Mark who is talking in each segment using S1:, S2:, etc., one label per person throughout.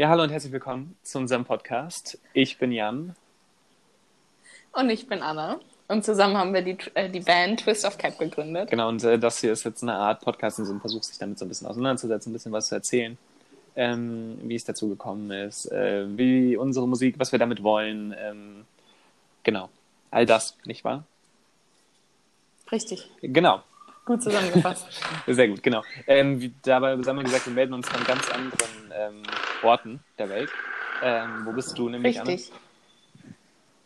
S1: Ja, hallo und herzlich willkommen zu unserem Podcast. Ich bin Jan.
S2: Und ich bin Anna. Und zusammen haben wir die, äh, die Band Twist of Cap gegründet.
S1: Genau, und äh, das hier ist jetzt eine Art Podcast und so ein Versuch, sich damit so ein bisschen auseinanderzusetzen, ein bisschen was zu erzählen, ähm, wie es dazu gekommen ist, äh, wie unsere Musik, was wir damit wollen. Ähm, genau, all das, nicht wahr?
S2: Richtig.
S1: Genau.
S2: Gut zusammengefasst.
S1: Sehr gut, genau. Ähm, wie, dabei haben wir gesagt, wir melden uns von ganz anderen ähm, Orten der Welt. Ähm, wo bist du nämlich,
S2: Richtig.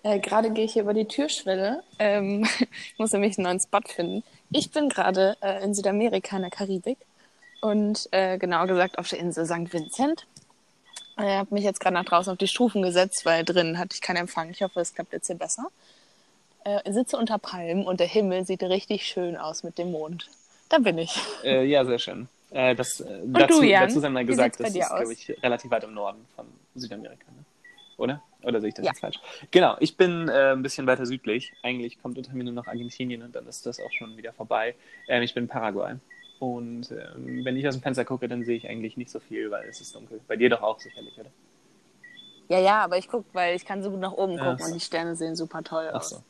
S2: Äh, gerade gehe ich hier über die Türschwelle. Ähm, ich muss nämlich einen neuen Spot finden. Ich bin gerade äh, in Südamerika, in der Karibik. Und äh, genauer gesagt auf der Insel St. Vincent. Ich habe mich jetzt gerade nach draußen auf die Stufen gesetzt, weil drin hatte ich keinen Empfang. Ich hoffe, es klappt jetzt hier besser. Äh, sitze unter Palmen und der Himmel sieht richtig schön aus mit dem Mond. Da bin ich.
S1: Äh, ja, sehr schön. Äh, das, äh, dazu,
S2: du, Jan?
S1: dazu sei mal gesagt, das ist,
S2: aus?
S1: glaube ich, relativ weit im Norden von Südamerika. Ne? Oder? Oder sehe ich das
S2: Ja.
S1: jetzt falsch? Genau, ich bin äh, ein bisschen weiter südlich. Eigentlich kommt unter mir nur noch Argentinien und dann ist das auch schon wieder vorbei. Ähm, ich bin in Paraguay. Und ähm, wenn ich aus dem Fenster gucke, dann sehe ich eigentlich nicht so viel, weil es ist dunkel. Bei dir doch auch sicherlich, oder?
S2: Ja, ja, aber ich gucke, weil ich kann so gut nach oben gucken
S1: so.
S2: und die Sterne sehen super toll aus.
S1: so.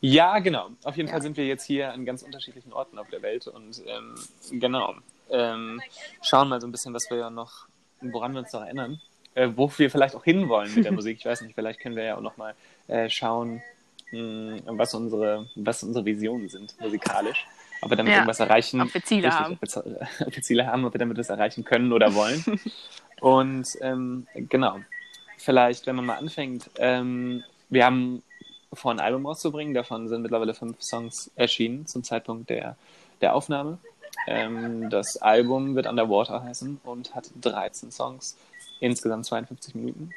S1: Ja, genau. Auf jeden
S2: Ja.
S1: Fall sind wir jetzt hier an ganz unterschiedlichen Orten auf der Welt und ähm, genau. Ähm, schauen mal so ein bisschen, was wir ja noch, woran wir uns noch erinnern, äh, wo wir vielleicht auch hinwollen mit der Musik. Ich weiß nicht, vielleicht können wir ja auch noch mal äh, schauen, mh, was unsere, was unsere Visionen sind musikalisch. Ob wir damit
S2: Ja.
S1: irgendwas erreichen.
S2: Ob wir Ziele haben.
S1: Ob wir, Z- ob wir Ziele haben, ob wir damit das erreichen können oder wollen. und ähm, genau. Vielleicht, wenn man mal anfängt, ähm, wir haben vor, ein Album rauszubringen. Davon sind mittlerweile fünf Songs erschienen zum Zeitpunkt der, der Aufnahme. Ähm, das Album wird Underwater heißen und hat 13 Songs, insgesamt 52 Minuten.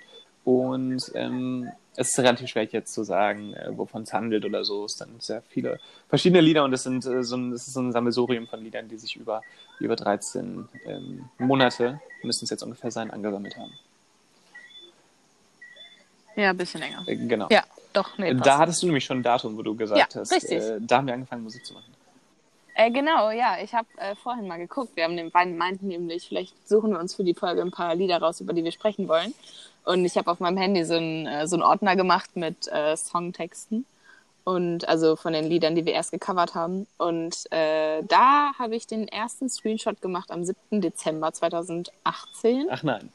S1: Und ähm, es ist relativ schwer jetzt zu sagen, äh, wovon es handelt oder so. Es sind sehr viele verschiedene Lieder und es, sind, äh, so ein, es ist so ein Sammelsurium von Liedern, die sich über, über 13 ähm, Monate, müssen es jetzt ungefähr sein, angesammelt haben.
S2: Ja, ein bisschen länger.
S1: Äh, genau.
S2: Ja, doch, nee.
S1: Da hattest du nämlich schon ein Datum, wo du gesagt
S2: Ja,
S1: hast,
S2: richtig.
S1: äh, da haben wir angefangen, Musik zu machen.
S2: Äh, genau, ja, ich habe äh, vorhin mal geguckt. Wir haben den beiden meinten nämlich, vielleicht suchen wir uns für die Folge ein paar Lieder raus, über die wir sprechen wollen. Und ich habe auf meinem Handy so einen, äh, so einen Ordner gemacht mit äh, Songtexten. Und also von den Liedern, die wir erst gecovert haben. Und äh, da habe ich den ersten Screenshot gemacht am 7. Dezember 2018.
S1: Ach nein.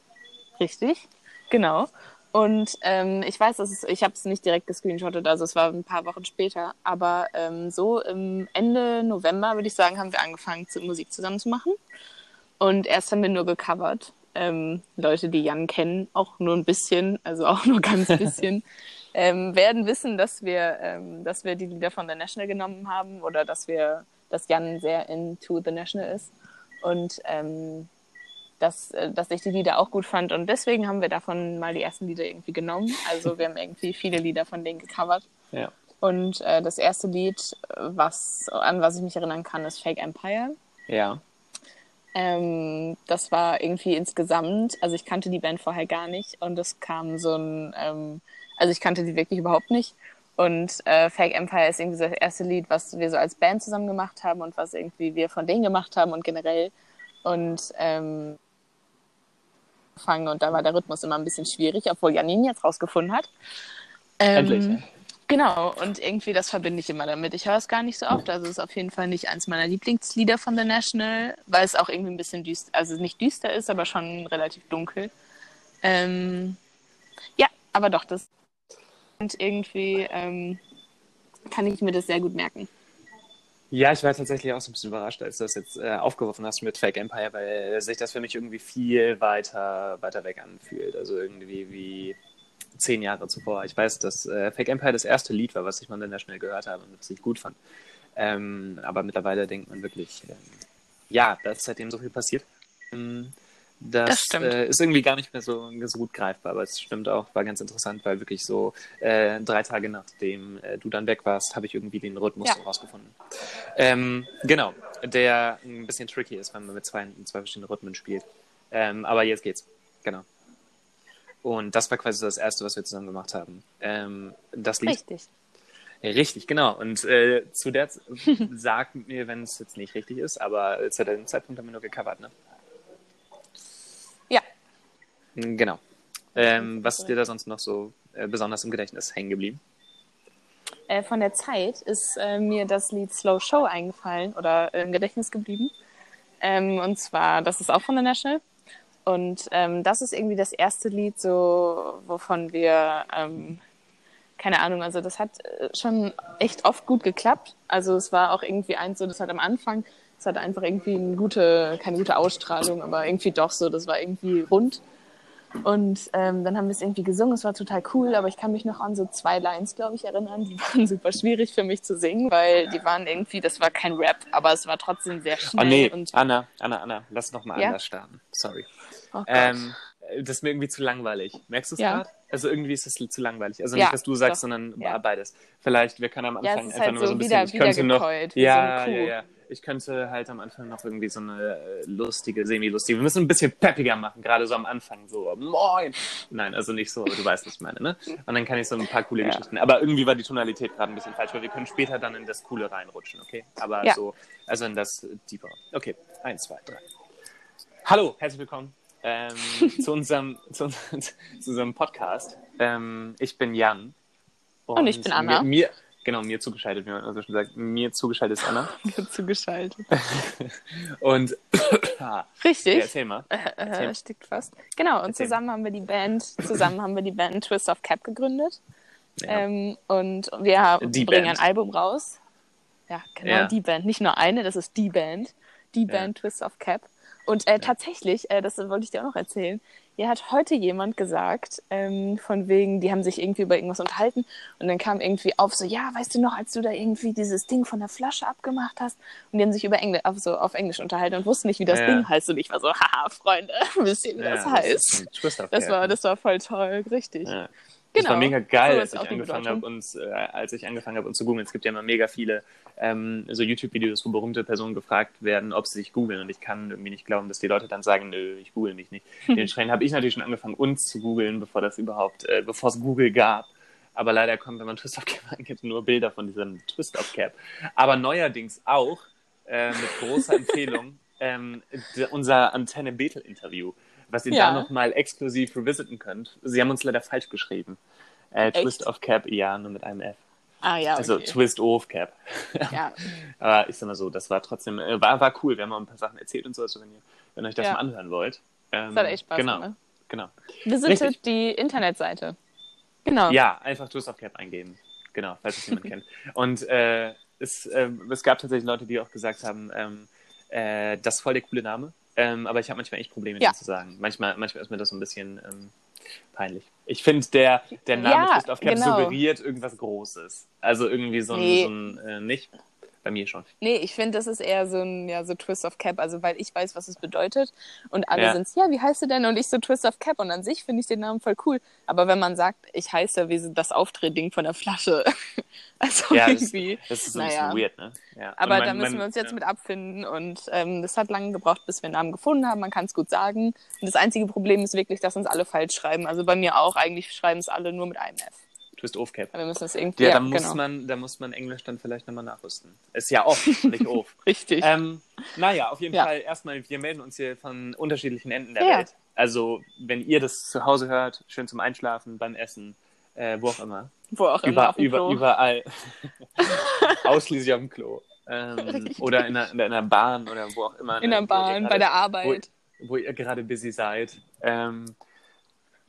S2: Richtig, genau. Und ähm, ich weiß, dass es, ich habe es nicht direkt gescreenshottet, also es war ein paar Wochen später, aber ähm, so im Ende November, würde ich sagen, haben wir angefangen, zu Musik zusammen zu machen. Und erst haben wir nur gecovert. Ähm, Leute, die Jan kennen, auch nur ein bisschen, also auch nur ganz bisschen, ähm, werden wissen, dass wir, ähm, dass wir die Lieder von The National genommen haben oder dass wir, dass Jan sehr into The National ist. Und ähm, dass, äh, dass ich die Lieder auch gut fand. Und deswegen haben wir davon mal die ersten Lieder irgendwie genommen. Also wir haben irgendwie viele Lieder von denen gecovert.
S1: Ja.
S2: Und äh, das erste Lied, was, an was ich mich erinnern kann, ist Fake Empire.
S1: Ja.
S2: Ähm, das war irgendwie insgesamt, also ich kannte die Band vorher gar nicht und es kam so ein, ähm, also ich kannte die wirklich überhaupt nicht. Und äh, Fake Empire ist irgendwie das erste Lied, was wir so als Band zusammen gemacht haben und was irgendwie wir von denen gemacht haben und generell. Und ähm, fangen und da war der Rhythmus immer ein bisschen schwierig, obwohl Janine jetzt rausgefunden hat. Ähm,
S1: Endlich.
S2: Genau, und irgendwie das verbinde ich immer damit. Ich höre es gar nicht so oft, also es ist auf jeden Fall nicht eins meiner Lieblingslieder von The National, weil es auch irgendwie ein bisschen düster, also nicht düster ist, aber schon relativ dunkel. Ähm, ja, aber doch, das und irgendwie ähm, kann ich mir das sehr gut merken.
S1: Ja, ich war tatsächlich auch so ein bisschen überrascht, als du das jetzt äh, aufgeworfen hast mit Fake Empire, weil sich das für mich irgendwie viel weiter, weiter weg anfühlt. Also irgendwie wie zehn Jahre zuvor. Ich weiß, dass äh, Fake Empire das erste Lied war, was ich mal dann schnell gehört habe und was ich gut fand. Ähm, aber mittlerweile denkt man wirklich, ähm, ja, da ist seitdem so viel passiert. Ähm, das
S2: Das stimmt.
S1: Äh, ist irgendwie gar nicht mehr so, so gut greifbar, aber es stimmt auch, war ganz interessant, weil wirklich so äh, drei Tage nachdem äh, du dann weg warst, habe ich irgendwie den Rhythmus
S2: Ja.
S1: rausgefunden. Ähm, genau, der ein bisschen tricky ist, wenn man mit zwei, zwei verschiedenen Rhythmen spielt. Ähm, aber jetzt geht's. Genau. Und das war quasi das erste, was wir zusammen gemacht haben. Ähm, das Lied.
S2: Richtig.
S1: Richtig, genau. Und äh, zu der sagt mir, wenn es jetzt nicht richtig ist, aber zu dem Zeitpunkt haben wir nur gecovert, ne? Genau. Ähm, was ist dir da sonst noch so äh, besonders im Gedächtnis hängen geblieben?
S2: Äh, von der Zeit ist äh, mir das Lied Slow Show eingefallen oder im Gedächtnis geblieben. Ähm, und zwar, das ist auch von The National. Und ähm, das ist irgendwie das erste Lied, so wovon wir, ähm, keine Ahnung, also das hat äh, schon echt oft gut geklappt. Also es war auch irgendwie eins so, das hat am Anfang, es hat einfach irgendwie eine gute, keine gute Ausstrahlung, aber irgendwie doch so, das war irgendwie rund. Und ähm, dann haben wir es irgendwie gesungen, es war total cool, aber ich kann mich noch an so zwei Lines, glaube ich, erinnern, die waren super schwierig für mich zu singen, weil die waren irgendwie, das war kein Rap, aber es war trotzdem sehr schnell.
S1: Oh nee, Anna, Anna, Anna, lass noch mal
S2: Ja?
S1: anders starten. Sorry.
S2: oh.
S1: Ähm, das ist mir irgendwie zu langweilig. Merkst du es
S2: Ja.
S1: gerade? Also irgendwie ist das zu langweilig. Also
S2: Ja,
S1: nicht, was du sagst,
S2: doch.
S1: sondern
S2: Ja.
S1: beides. Vielleicht, wir können am
S2: Ja,
S1: Anfang
S2: es ist
S1: einfach
S2: halt
S1: nur
S2: so
S1: so ein
S2: wieder-
S1: bisschen. ich könnte noch, ja,
S2: so
S1: ja, ja. Ich könnte halt am Anfang noch irgendwie so eine äh, lustige, semi-lustige. Wir müssen ein bisschen peppiger machen, gerade so am Anfang. So, moin. Nein, also nicht so, aber du weißt, was ich meine, ne? Und dann kann ich so ein paar coole
S2: Ja.
S1: Geschichten. Aber irgendwie war die Tonalität gerade ein bisschen falsch, weil wir können später dann in das Coole reinrutschen, okay? Aber
S2: Ja.
S1: so, also in das Deeper. Okay, eins, zwei, drei. Hallo, herzlich willkommen ähm, zu, unserem, zu, zu unserem Podcast. Ähm, ich bin Jan.
S2: Und ich bin Anna.
S1: Mir, mir, genau, mir zugeschaltet, wie man also schon sagt. Mir zugeschaltet ist Anna.
S2: zugeschaltet.
S1: Und ah,
S2: Richtig.
S1: ja, erzähl mal.
S2: Äh,
S1: Erzähl.
S2: äh, stickt fast. Genau, und
S1: Erzähl.
S2: zusammen haben wir die Band, zusammen haben wir die Band Twist of Cap gegründet.
S1: Ja.
S2: Ähm, und wir
S1: Die
S2: bringen
S1: Band.
S2: ein Album raus. Ja, genau,
S1: Ja.
S2: die Band. Nicht nur eine, das ist die Band. Die Band Twist of Cap. Und äh, tatsächlich, äh, das wollte ich dir auch noch erzählen, hier hat heute jemand gesagt, ähm, von wegen, die haben sich irgendwie über irgendwas unterhalten und dann kam irgendwie auf so, ja, weißt du noch, als du da irgendwie dieses Ding von der Flasche abgemacht hast und die haben sich über Englisch, auf, so, auf Englisch unterhalten und wussten nicht, wie das
S1: Ja.
S2: Ding heißt und ich war so, haha, Freunde, wisst ihr, wie das
S1: Ja,
S2: heißt?
S1: Twist of
S2: Das
S1: Cap,
S2: war, das war voll toll, richtig.
S1: Ja. Das
S2: Genau.
S1: war mega geil, als ich angefangen habe, uns, äh, als ich angefangen habe, uns zu googeln. Es gibt ja immer mega viele ähm, so YouTube-Videos, wo berühmte Personen gefragt werden, ob sie sich googeln. Und ich kann irgendwie nicht glauben, dass die Leute dann sagen, nö, ich google mich nicht. Dementsprechend habe ich natürlich schon angefangen, uns zu googeln, bevor das überhaupt, äh, bevor es Google gab. Aber leider kommt, wenn man Twist of Cap angibt, nur Bilder von diesem Twist of Cap. Aber neuerdings auch, äh, mit großer Empfehlung, ähm, unser Antenne Betel Interview, was ihr
S2: Ja.
S1: da nochmal exklusiv revisiten könnt. Sie haben uns leider falsch geschrieben. Äh? Twist of Cap, ja, nur mit einem F.
S2: Ah ja, okay.
S1: Also Twist of Cap.
S2: ja.
S1: Aber ich sag mal so, das war trotzdem, äh, war, war cool. Wir haben auch ein paar Sachen erzählt und so, also wenn ihr, wenn euch das
S2: Ja.
S1: mal anhören wollt. Ähm,
S2: Das hat echt Spaß
S1: genau,
S2: gemacht.
S1: Genau.
S2: Visitet
S1: Richtig.
S2: die Internetseite. Genau.
S1: Ja, einfach Twist of Cap eingeben. Genau, falls es jemand kennt. Und äh, es, äh, es gab tatsächlich Leute, die auch gesagt haben, ähm, äh, das ist voll der coole Name. Ähm, aber ich habe manchmal echt Probleme,
S2: Ja.
S1: den zu sagen. Manchmal, manchmal ist mir das so ein bisschen ähm, peinlich. Ich finde, der, der Name
S2: Ja,
S1: Twist of Cap
S2: genau.
S1: suggeriert irgendwas Großes. Also irgendwie so ein,
S2: Nee.
S1: so ein äh, nicht. Bei mir schon.
S2: Nee, ich finde, das ist eher so ein ja, so Twist of Cap, also weil ich weiß, was es bedeutet. Und alle
S1: Ja.
S2: sind's, ja, wie heißt du denn? Und ich so Twist of Cap. Und an sich finde ich den Namen voll cool. Aber wenn man sagt, ich heiße wie das Aufdrehding von der Flasche. also
S1: Ja, das,
S2: irgendwie.
S1: das ist so ein
S2: naja.
S1: bisschen weird, ne? Ja.
S2: Aber
S1: Und mein-
S2: da müssen
S1: mein-
S2: wir uns jetzt
S1: ja.
S2: mit abfinden. Und ähm, das hat lange gebraucht, bis wir einen Namen gefunden haben. Man kann es gut sagen. Und das einzige Problem ist wirklich, dass uns alle falsch schreiben. Also bei mir auch. Eigentlich schreiben es alle nur mit einem F.
S1: Twist of Cap.
S2: Aber wir müssen es irgendwie.
S1: Ja,
S2: Ja,
S1: da, muss
S2: genau.
S1: man, da muss man Englisch dann vielleicht nochmal nachrüsten. Ist ja off, nicht off.
S2: Richtig.
S1: ähm, naja, auf jeden
S2: Ja.
S1: Fall erstmal, wir melden uns hier von unterschiedlichen Enden der
S2: Ja.
S1: Welt. Also, wenn ihr das zu Hause hört, schön zum Einschlafen, beim Essen, äh, wo auch immer.
S2: Wo auch immer.
S1: Über, überall. Ausschließlich auf dem Klo. Ähm, oder in einer, in einer Bahn oder wo auch immer.
S2: In der
S1: ne, wo ihr
S2: Bahn,
S1: gerade-
S2: bei der Arbeit.
S1: Wo, wo ihr gerade busy seid. Ähm,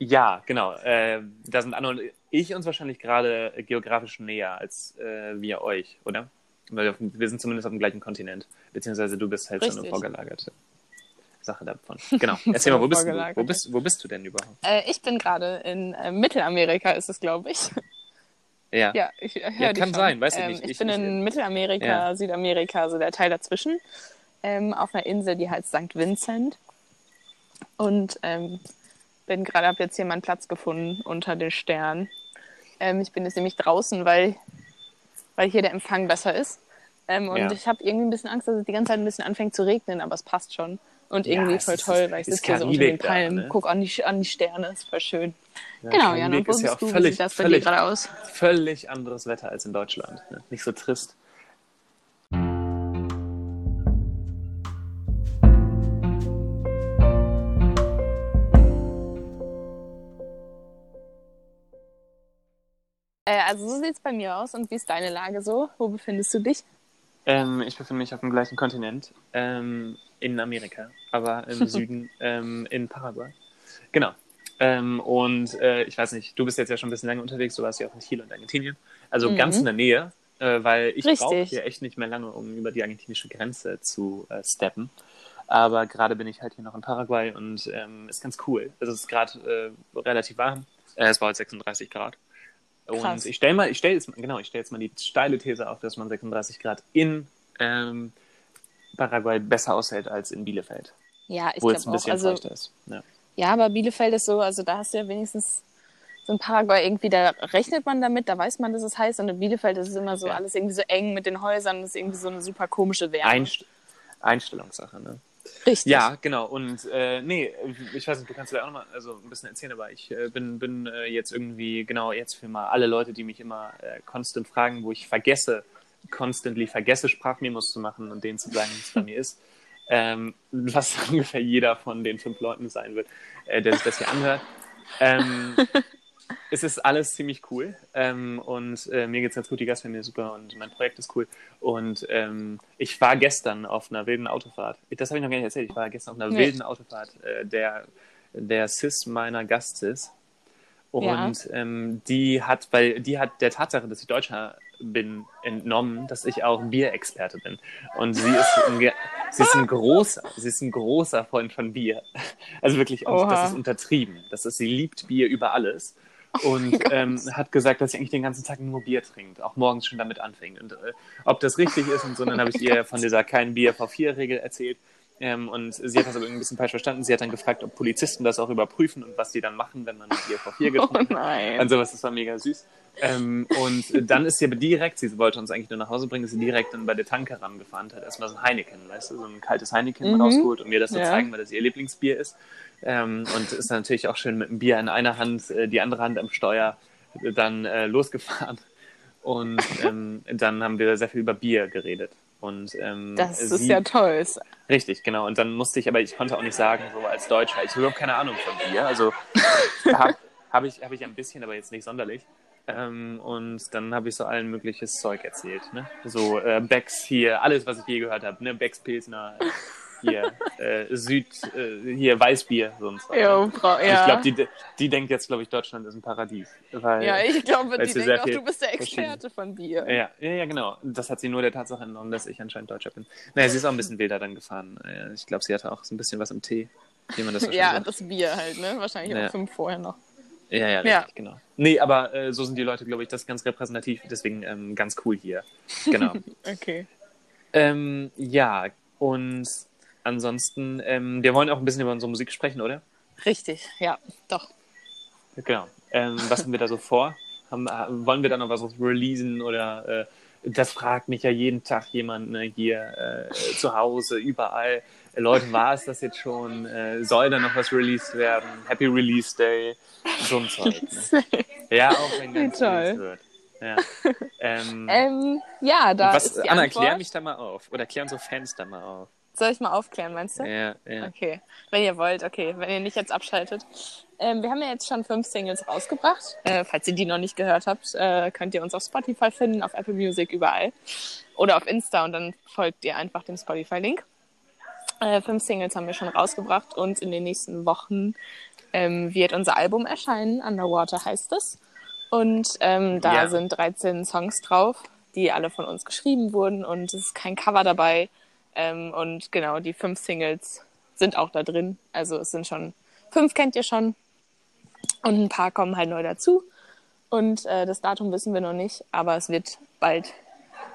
S1: ja, genau. Äh, da sind Anna und ich uns wahrscheinlich gerade geografisch näher als äh, wir euch, oder? Weil wir, sind zumindest auf dem gleichen Kontinent. Beziehungsweise du bist halt so eine
S2: Richtig.
S1: vorgelagerte Sache davon. Genau. Erzähl mal, wo bist, du? wo, bist, wo bist du denn überhaupt?
S2: Äh, ich bin gerade in äh, Mittelamerika, ist es, glaube ich.
S1: Ja.
S2: ja, ich äh,
S1: Ja, kann
S2: schon.
S1: sein, weiß ich
S2: ähm,
S1: nicht.
S2: Ich,
S1: Ich-
S2: bin
S1: ich-
S2: in Mittelamerika,
S1: Ja.
S2: Südamerika, so der Teil dazwischen, ähm, auf einer Insel, die heißt St. Vincent. Und ähm, bin gerade, habe jetzt hier meinen Platz gefunden unter den Sternen. Ähm, ich bin jetzt nämlich draußen, weil, weil hier der Empfang besser ist. Ähm, und
S1: Ja.
S2: ich habe irgendwie ein bisschen Angst, dass es die ganze Zeit ein bisschen anfängt zu regnen, aber es passt schon. Und
S1: Ja,
S2: irgendwie
S1: es
S2: voll toll, weil ich sitze hier so unter den
S1: Karibik da,
S2: Palmen,
S1: ne?
S2: guck an die, an die Sterne, ist voll schön.
S1: Ja,
S2: genau, Jan, und wo
S1: ist ja
S2: bist
S1: auch
S2: du? Wie
S1: völlig,
S2: sieht das bei dir
S1: völlig,
S2: gerade aus?
S1: völlig anderes Wetter als in Deutschland. Ne? Nicht so trist.
S2: Äh, also so sieht es bei mir aus. Und wie ist deine Lage so? Wo befindest du dich?
S1: Ähm, ich befinde mich auf dem gleichen Kontinent, ähm, in Amerika, aber im Süden, ähm, in Paraguay. Genau. Ähm, und äh, ich weiß nicht, du bist jetzt ja schon ein bisschen länger unterwegs, du warst ja auch in Chile und Argentinien. Also
S2: Mhm.
S1: ganz in der Nähe, äh, weil ich brauche hier echt nicht mehr lange, um über die argentinische Grenze zu äh, steppen. Aber gerade bin ich halt hier noch in Paraguay und ähm, ist ganz cool. Also es ist gerade äh, relativ warm. Äh, es war heute 36 Grad.
S2: Krass.
S1: Und ich stelle mal, ich stelle jetzt, mal- genau, ich stelle jetzt mal die steile These auf, dass man 36 Grad in ähm, Paraguay besser aushält als in Bielefeld,
S2: Ja, ich
S1: wo es ein
S2: glaube auch.
S1: bisschen
S2: Also,
S1: feuchter ist. Ja.
S2: ja, aber Bielefeld ist so, also da hast du ja wenigstens so ein Paraguay irgendwie, da rechnet man damit, da weiß man, dass es heiß und in Bielefeld ist es immer so
S1: Ja.
S2: alles irgendwie so eng mit den Häusern, das ist irgendwie so eine super komische Wärme.
S1: Einst Einstellungssache, ne?
S2: Richtig.
S1: Ja, genau. Und äh, nee, ich weiß nicht, du kannst vielleicht auch noch mal also ein bisschen erzählen, aber ich äh, bin, bin äh, jetzt irgendwie, genau jetzt für mal alle Leute, die mich immer äh, konstant fragen, wo ich vergesse, constantly vergesse, Sprachmemos zu machen und denen zu sagen, wie es bei mir ist. Ähm, was ungefähr jeder von den fünf Leuten sein wird, äh, der sich das hier anhört. Ähm, es ist alles ziemlich cool ähm, und äh, mir geht's ganz gut, die Gastfamilie ist super und mein Projekt ist cool. Und ähm, ich war gestern auf einer wilden Autofahrt. Das habe ich noch gar nicht erzählt. Ich war gestern auf einer
S2: Nee.
S1: wilden Autofahrt äh, der, der Sis meiner Gastis. Und ähm, die hat, weil die hat der Tatsache, dass ich Deutscher bin, entnommen, dass ich auch Bierexperte bin. Und sie ist ein, sie ist ein großer, sie ist ein großer Freund von Bier. Also wirklich, das ist untertrieben. Das ist, sie liebt Bier über alles. Und ähm, hat gesagt, dass sie eigentlich den ganzen Tag nur Bier trinkt, auch morgens schon damit anfängt. Und äh, ob das richtig ist und so, dann habe ich ihr von dieser kein Bier vor vier Regel erzählt. Ähm, und sie hat das aber irgendwie ein bisschen falsch verstanden. Sie hat dann gefragt, ob Polizisten das auch überprüfen und was die dann machen, wenn man ein Bier vor vier
S2: Oh
S1: getrunken hat.
S2: nein.
S1: Und sowas, das war mega süß. Ähm, und dann ist sie aber direkt, sie wollte uns eigentlich nur nach Hause bringen, ist sie direkt dann bei der Tanke rangefahren, hat erstmal so ein Heineken, weißt du, so ein kaltes Heineken
S2: Mhm.
S1: rausgeholt und mir das zu
S2: Ja.
S1: zeigen, weil das ihr Lieblingsbier ist. Ähm, und ist natürlich auch schön mit dem Bier in einer Hand, äh, die andere Hand am Steuer, dann äh, losgefahren. Und ähm, dann haben wir sehr viel über Bier geredet. Und ähm,
S2: Das ist
S1: sie-
S2: ja toll.
S1: Richtig, genau. Und dann musste ich, aber ich konnte auch nicht sagen, so als Deutscher, ich habe überhaupt keine Ahnung von Bier. Also habe hab ich, hab ich ein bisschen, aber jetzt nicht sonderlich. Ähm, und dann habe ich so allen mögliches Zeug erzählt. Ne? So äh, Becks hier, alles, was ich je gehört habe. Ne? Becks Pilsner, hier äh, Süd, äh, hier Weißbier, so und so.
S2: Jo, Frau,
S1: Und
S2: ja.
S1: Ich glaube, die, die denkt jetzt, glaube ich, Deutschland ist ein Paradies. Weil,
S2: ja, ich glaube, die denkt auch, du bist der Experte von Bier.
S1: ja, ja, ja, genau. Das hat sie nur der Tatsache entnommen, dass ich anscheinend Deutscher bin. Naja, sie ist auch ein bisschen wilder dann gefahren. Äh, Ich glaube, sie hatte auch so ein bisschen was im Tee, wie man das so schön
S2: Ja,
S1: sagt.
S2: das Bier halt, ne? Wahrscheinlich
S1: Ja.
S2: auch fünf vorher noch.
S1: Ja, ja, richtig,
S2: Ja.
S1: genau. Nee, aber äh, so sind die Leute, glaube ich, das ist ganz repräsentativ, deswegen ähm, ganz cool hier. Genau.
S2: Okay.
S1: ähm, ja, und ansonsten, ähm, wir wollen auch ein bisschen über unsere Musik sprechen, oder?
S2: Richtig, ja, doch.
S1: Genau. Ähm, was haben wir da so vor? Haben, äh, wollen wir da noch was releasen oder äh, das fragt mich ja jeden Tag jemand ne, hier äh, zu Hause, überall. Äh, Leute, war es das jetzt schon? Äh, soll da noch was released werden? Happy Release Day? So ein Zeug. Ne? Ja, auch wenn ganz
S2: Toll.
S1: released wird. Ja. Ähm,
S2: Ähm, ja, da
S1: was,
S2: ist die
S1: Anna,
S2: Antwort.
S1: klär mich da mal auf. Oder klär unsere Fans da mal auf.
S2: Soll ich mal aufklären, meinst du?
S1: Ja, ja.
S2: Okay, wenn ihr wollt, okay, wenn ihr nicht jetzt abschaltet. Ähm, wir haben ja jetzt schon fünf Singles rausgebracht. Äh, falls ihr die noch nicht gehört habt, äh, könnt ihr uns auf Spotify finden, auf Apple Music, überall. Oder auf Insta und dann folgt ihr einfach dem Spotify-Link. Äh, fünf Singles haben wir schon rausgebracht und in den nächsten Wochen ähm, wird unser Album erscheinen. Underwater heißt es. Und ähm, da
S1: Ja.
S2: sind 13 Songs drauf, die alle von uns geschrieben wurden und es ist kein Cover dabei. Ähm, und genau, die fünf Singles sind auch da drin. Also es sind schon, fünf kennt ihr schon. Und ein paar kommen halt neu dazu. Und äh, das Datum wissen wir noch nicht, aber es wird bald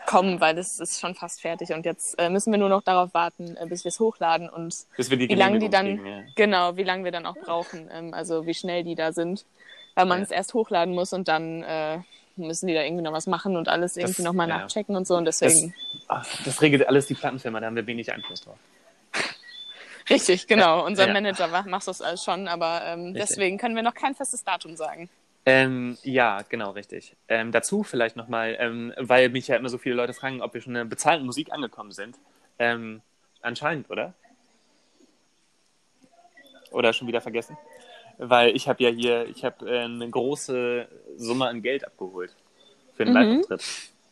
S2: kommen, weil es ist schon fast fertig. Und jetzt äh, müssen wir nur noch darauf warten, äh, bis wir es hochladen und wie lange die dann,
S1: kriegen,
S2: genau, wie lange wir dann auch brauchen. Ähm, also wie schnell die da sind. Weil man
S1: Ja.
S2: es erst hochladen muss und dann äh, müssen die da irgendwie noch was machen und alles irgendwie nochmal
S1: ja.
S2: nachchecken und so. Und
S1: Das,
S2: deswegen.
S1: ach, das regelt alles die Plattenfirma, da haben wir wenig Einfluss drauf.
S2: Richtig, genau. Unser
S1: Ja.
S2: Manager macht das alles schon, aber ähm, deswegen können wir noch kein festes Datum sagen.
S1: Ähm, ja, genau, richtig. Ähm, dazu vielleicht nochmal, ähm, weil mich ja immer so viele Leute fragen, ob wir schon in der bezahlten Musik angekommen sind. Ähm, anscheinend, oder? Oder schon wieder vergessen? Weil ich habe ja hier, ich habe äh, eine große Summe an Geld abgeholt. Für einen
S2: Mhm.
S1: Live-Auftritt.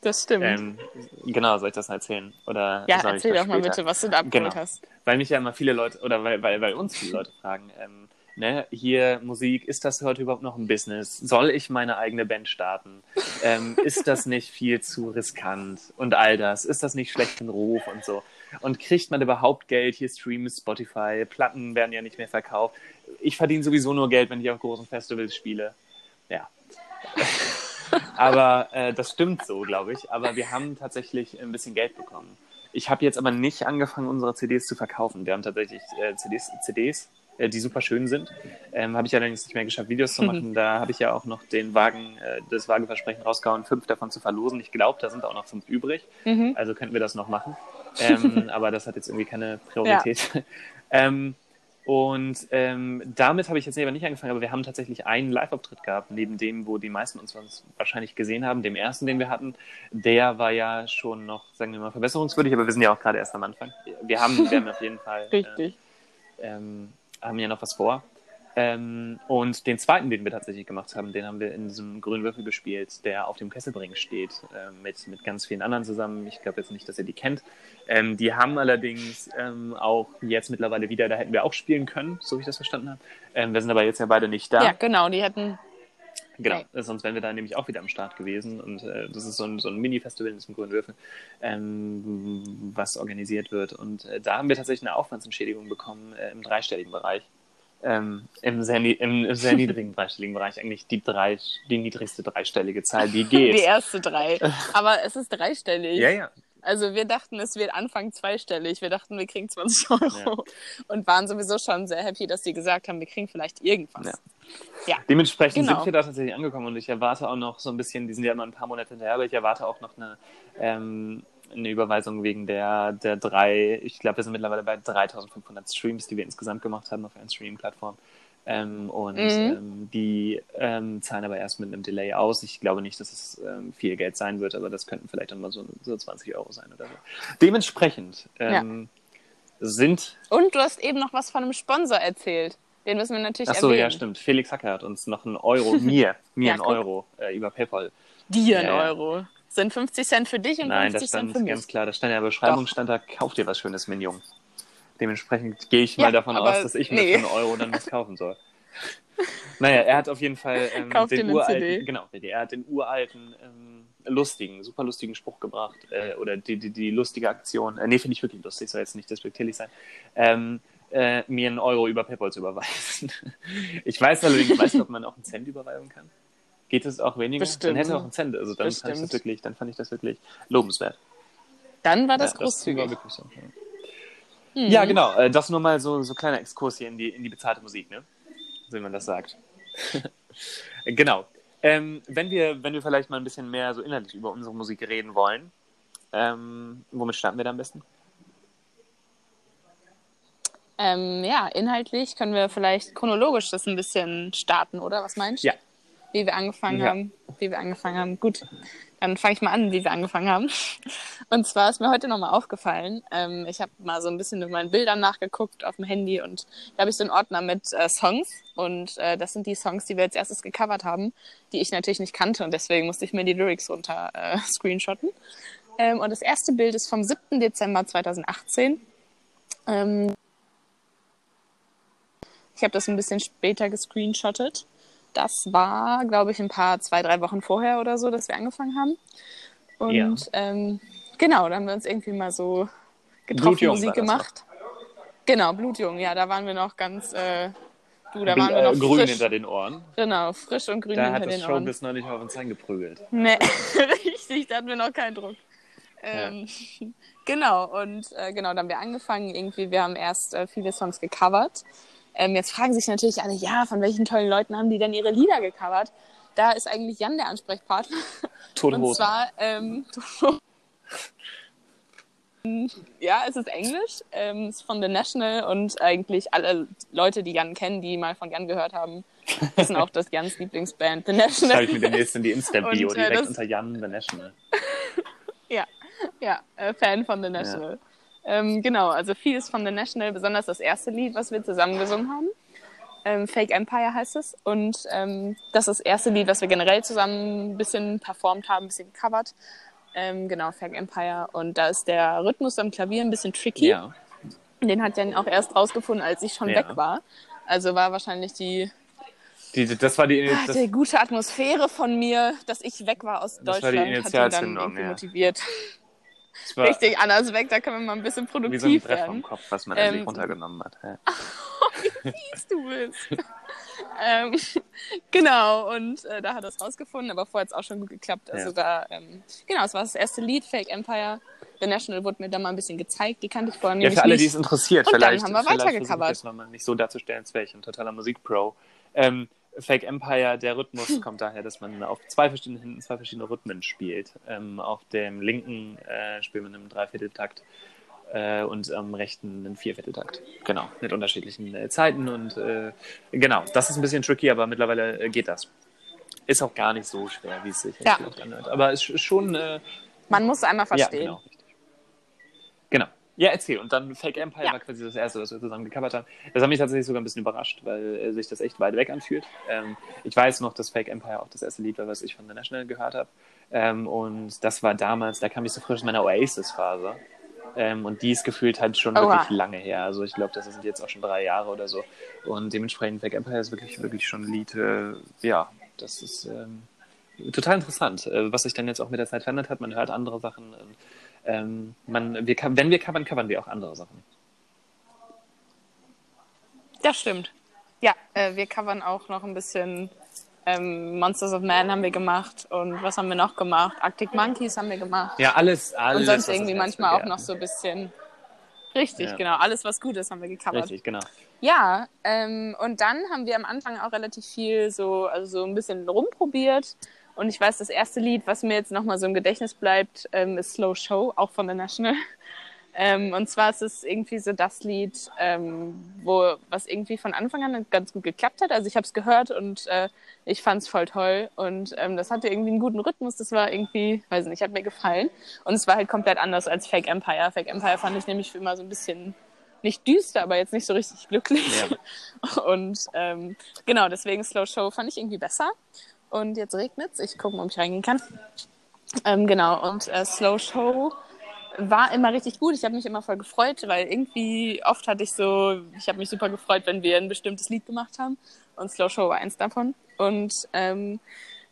S2: Das stimmt.
S1: Ähm, genau, soll ich das erzählen? Oder
S2: ja, erzähl doch mal bitte, was du da abgeholt
S1: Genau.
S2: hast.
S1: Weil mich ja immer viele Leute, oder weil, weil, weil uns viele Leute fragen, ähm, ne, hier Musik, ist das heute überhaupt noch ein Business? Soll ich meine eigene Band starten? Ähm, ist das nicht viel zu riskant? Und all das, ist das nicht schlecht in Ruf und so? Und kriegt man überhaupt Geld? Hier Streams, Spotify, Platten werden ja nicht mehr verkauft. Ich verdiene sowieso nur Geld, wenn ich auf großen Festivals spiele. Ja. aber äh, das stimmt so, glaube ich. Aber wir haben tatsächlich ein bisschen Geld bekommen. Ich habe jetzt aber nicht angefangen, unsere CDs zu verkaufen. Wir haben tatsächlich äh, CDs, CDs äh, die super schön sind. Ähm, habe ich allerdings nicht mehr geschafft, Videos zu machen. Da habe ich ja auch noch den Wagen, äh, das Wagenversprechen rausgehauen, fünf davon zu verlosen. Ich glaube, da sind auch noch fünf übrig.
S2: Mhm.
S1: Also könnten wir das noch machen. Ähm, aber das hat jetzt irgendwie keine Priorität. ähm, und ähm, damit habe ich jetzt aber nicht angefangen, aber wir haben tatsächlich einen Live-Auftritt gehabt, neben dem, wo die meisten uns wahrscheinlich gesehen haben. Dem ersten, den wir hatten, der war ja schon noch, sagen wir mal, verbesserungswürdig, aber wir sind ja auch gerade erst am Anfang. Wir haben, wir haben auf jeden Fall
S2: Richtig.
S1: ähm, haben ja noch was vor. Ähm, und den zweiten, den wir tatsächlich gemacht haben, den haben wir in diesem grünen Würfel gespielt, der auf dem Kesselbring steht, äh, mit, mit ganz vielen anderen zusammen. Ich glaube jetzt nicht, dass ihr die kennt. Ähm, die haben allerdings ähm, auch jetzt mittlerweile wieder, da hätten wir auch spielen können, so wie ich das verstanden habe. Ähm, wir sind aber jetzt ja beide nicht da.
S2: Ja, genau, die hätten.
S1: Genau,
S2: Nee.
S1: sonst wären wir da nämlich auch wieder am Start gewesen. Und äh, das ist so ein, so ein Mini-Festival in diesem Grünen Würfel, ähm, was organisiert wird. Und äh, da haben wir tatsächlich eine Aufwandsentschädigung bekommen äh, im dreistelligen Bereich. Ähm, im, sehr, im, im sehr niedrigen dreistelligen Bereich, eigentlich die, drei, die niedrigste dreistellige Zahl, die geht.
S2: Die erste drei. Aber es ist dreistellig.
S1: ja, ja.
S2: Also wir dachten, es wird Anfang zweistellig. Wir dachten, wir kriegen 20 Euro. Und waren sowieso schon sehr happy, dass die gesagt haben, wir kriegen vielleicht irgendwas.
S1: Ja. Dementsprechend
S2: Genau.
S1: sind wir da tatsächlich angekommen und ich erwarte auch noch so ein bisschen, die sind ja immer ein paar Monate hinterher, aber ich erwarte auch noch eine, ähm, eine Überweisung wegen der, der drei, ich glaube, wir sind mittlerweile bei 3500 Streams, die wir insgesamt gemacht haben auf einer Streaming-Plattform. Ähm, und
S2: Mhm.
S1: ähm, die ähm, zahlen aber erst mit einem Delay aus. Ich glaube nicht, dass es ähm, viel Geld sein wird, aber das könnten vielleicht dann mal so, so 20 Euro sein oder so. Dementsprechend ähm, sind
S2: Und du hast eben noch was von einem Sponsor erzählt. Den müssen wir natürlich
S1: Ach so,
S2: erwähnen.
S1: ja, stimmt. Felix Hacker hat uns noch einen Euro, mir, mir
S2: Ja,
S1: einen. Euro äh, über PayPal.
S2: Dir ein
S1: Ja, ja.
S2: Euro. Sind 50 Cent für dich und
S1: Nein, da
S2: 50 Cent für mich.
S1: ganz klar, da stand in der Beschreibung,
S2: Doch.
S1: stand da, kauf dir was Schönes, Minion. Dementsprechend gehe ich mal
S2: Ja,
S1: davon
S2: aber
S1: aus, dass ich mir
S2: nee.
S1: für einen Euro dann was kaufen soll. naja, er hat auf jeden Fall ähm, den uralten,
S2: CD.
S1: genau, er hat den uralten, ähm, lustigen, super lustigen Spruch gebracht, äh, oder die, die, die lustige Aktion, äh, nee, finde ich wirklich lustig, soll jetzt nicht despektierlich sein, ähm, äh, mir einen Euro über PayPal zu überweisen. ich weiß allerdings, weißt du, ob man auch einen Cent überweisen kann? Geht es auch weniger?
S2: Bestimmt.
S1: Dann hätte auch einen Cent, also dann fand ich das wirklich, dann fand ich das wirklich lobenswert.
S2: Dann war das
S1: Ja,
S2: großzügig.
S1: war so. Ja.
S2: Mhm.
S1: Ja, genau. Äh, das nur mal so so kleiner Exkurs hier in die in die bezahlte Musik, ne? So wie man das sagt. genau. Ähm, wenn wir wenn wir vielleicht mal ein bisschen mehr so inhaltlich über unsere Musik reden wollen, ähm, womit starten wir da am besten?
S2: Ähm, ja, inhaltlich können wir vielleicht chronologisch das ein bisschen starten, oder? Was meinst du?
S1: Ja.
S2: Wie wir angefangen
S1: Ja.
S2: haben. Wie wir angefangen haben. Gut, dann fange ich mal an, wie wir angefangen haben. Und zwar ist mir heute nochmal aufgefallen, ähm, ich habe mal so ein bisschen in meinen Bildern nachgeguckt auf dem Handy und da habe ich so einen Ordner mit äh, Songs und äh, das sind die Songs, die wir als erstes gecovert haben, die ich natürlich nicht kannte und deswegen musste ich mir die Lyrics runter äh, screenshotten. Ähm, und das erste Bild ist vom 7. Dezember 2018. Ähm, ich habe das ein bisschen später gescreenshottet. Das war, glaube ich, ein paar, zwei, drei Wochen vorher oder so, dass wir angefangen haben. Und
S1: Ja.
S2: ähm, genau, da haben wir uns irgendwie mal so getroffen,
S1: Blutjung
S2: Musik
S1: das
S2: gemacht. Genau, Blutjung, ja, da waren wir noch ganz, äh, du, da waren wir
S1: äh,
S2: noch
S1: grün
S2: frisch.
S1: hinter den Ohren.
S2: Genau, frisch und grün
S1: Da
S2: hinter
S1: hat das
S2: den Ohren.
S1: Showbiz neulich auf uns eingeprügelt.
S2: Nee, richtig, da hatten wir noch keinen Druck. Ähm, Genau, und äh, genau, dann haben wir angefangen, irgendwie, wir haben erst äh, viele Songs gecovert. Ähm, jetzt fragen sich natürlich alle, ja, von welchen tollen Leuten haben die denn ihre Lieder gecovert? Da ist eigentlich Jan der Ansprechpartner.
S1: Tote
S2: Und zwar, ähm, ja, es ist Englisch, ähm, es ist von The National und eigentlich alle Leute, die Jan kennen, die mal von Jan gehört haben, wissen auch, dass Jans Lieblingsband The National
S1: Schreibe ich mir demnächst in die Insta-Bio
S2: äh,
S1: direkt
S2: das-
S1: unter Jan the National.
S2: Ja, ja, äh, Fan von The National. Ähm, genau, also vieles von The National, besonders das erste Lied, was wir zusammen gesungen haben. Ähm, Fake Empire heißt es. Und ähm, das ist das erste Lied, was wir generell zusammen ein bisschen performt haben, ein bisschen covered. Ähm, genau, Fake Empire. Und da ist der Rhythmus am Klavier ein bisschen tricky.
S1: Ja.
S2: Den hat Jan auch erst rausgefunden, als ich schon
S1: Ja.
S2: weg war. Also war wahrscheinlich die,
S1: Die, das war die, das,
S2: die gute Atmosphäre von mir, dass ich weg war aus
S1: Das war die
S2: Deutschland, hat ihn dann irgendwie
S1: ja.
S2: motiviert. Richtig, Anna ist weg, da können wir mal ein bisschen
S1: wie so ein
S2: produktiv
S1: Brett vom. Kopf, was man
S2: Ähm,
S1: endlich runtergenommen hat. Ja.
S2: fies du bist. ähm, genau, und äh, da hat er es rausgefunden, aber vorher hat es auch schon gut geklappt. Also
S1: Ja.
S2: da, ähm, genau, es war das erste Lied, Fake Empire. The National wurde mir da mal ein bisschen gezeigt, die kannte ich vorher
S1: Ja,
S2: nämlich
S1: für alle,
S2: nicht.
S1: die es interessiert,
S2: Und dann
S1: vielleicht,
S2: haben wir weitergecovert.
S1: ich nochmal nicht so darzustellen, als wäre ich ein totaler Musikpro. Ähm, Fake Empire, der Rhythmus kommt daher, dass man auf zwei verschiedenen Händen zwei verschiedene Rhythmen spielt. Ähm, auf dem linken äh, spielt man im Dreivierteltakt äh, und am rechten einen Viervierteltakt. Genau, mit unterschiedlichen äh, Zeiten und äh, genau, das ist ein bisschen tricky, aber mittlerweile äh, geht das. Ist auch gar nicht so schwer, wie es sich
S2: Ja.
S1: anhört. Aber es ist schon äh,
S2: Man muss einmal
S1: ja,
S2: verstehen.
S1: richtig. Genau. Ja, erzähl. Und dann Fake Empire
S2: Ja.
S1: war quasi das erste, was wir zusammen gecovert haben. Das hat mich tatsächlich sogar ein bisschen überrascht, weil äh, sich das echt weit weg anfühlt. Ähm, ich weiß noch, dass Fake Empire auch das erste Lied war, was ich von The National gehört habe. Ähm, und das war damals, da kam ich so frisch in meiner Oasis-Phase. Ähm, und die ist gefühlt halt schon
S2: Oha.
S1: wirklich lange her. Also ich glaube, das sind jetzt auch schon drei Jahre oder so. Und dementsprechend Fake Empire ist wirklich, wirklich schon ein Lied, äh, ja, das ist ähm, total interessant, äh, was sich dann jetzt auch mit der Zeit verändert hat. Man hört andere Sachen. Ähm, ähm, man, wir, wenn wir covern, covern wir auch andere Sachen.
S2: Das stimmt. Ja, äh, wir covern auch noch ein bisschen ähm, Monsters of Man haben wir gemacht und was haben wir noch gemacht? Arctic Monkeys haben wir gemacht.
S1: Ja, alles, alles.
S2: und sonst irgendwie manchmal auch noch so ein bisschen. Richtig,
S1: Ja.
S2: genau. Alles, was gut ist, haben wir gecovert.
S1: Richtig, genau.
S2: Ja, ähm, und dann haben wir am Anfang auch relativ viel so, also so ein bisschen rumprobiert. Und ich weiß, das erste Lied, was mir jetzt nochmal so im Gedächtnis bleibt, ähm, ist Slow Show, auch von The National. Ähm, und zwar ist es irgendwie so das Lied, ähm, wo was irgendwie von Anfang an ganz gut geklappt hat. Also ich habe es gehört und äh, ich fand es voll toll. Und ähm, das hatte irgendwie einen guten Rhythmus. Das war irgendwie, weiß nicht, hat mir gefallen. Und es war halt komplett anders als Fake Empire. Fake Empire fand ich nämlich für immer so ein bisschen nicht düster, aber jetzt nicht so richtig glücklich. Und ähm, genau, deswegen Slow Show fand ich irgendwie besser. Und jetzt regnet's. Ich gucke mal, ob ich reingehen kann. Ähm, genau, und äh, Slow Show war immer richtig gut. Ich habe mich immer voll gefreut, weil irgendwie oft hatte ich so, ich habe mich super gefreut, wenn wir ein bestimmtes Lied gemacht haben. Und Slow Show war eins davon. Und ähm,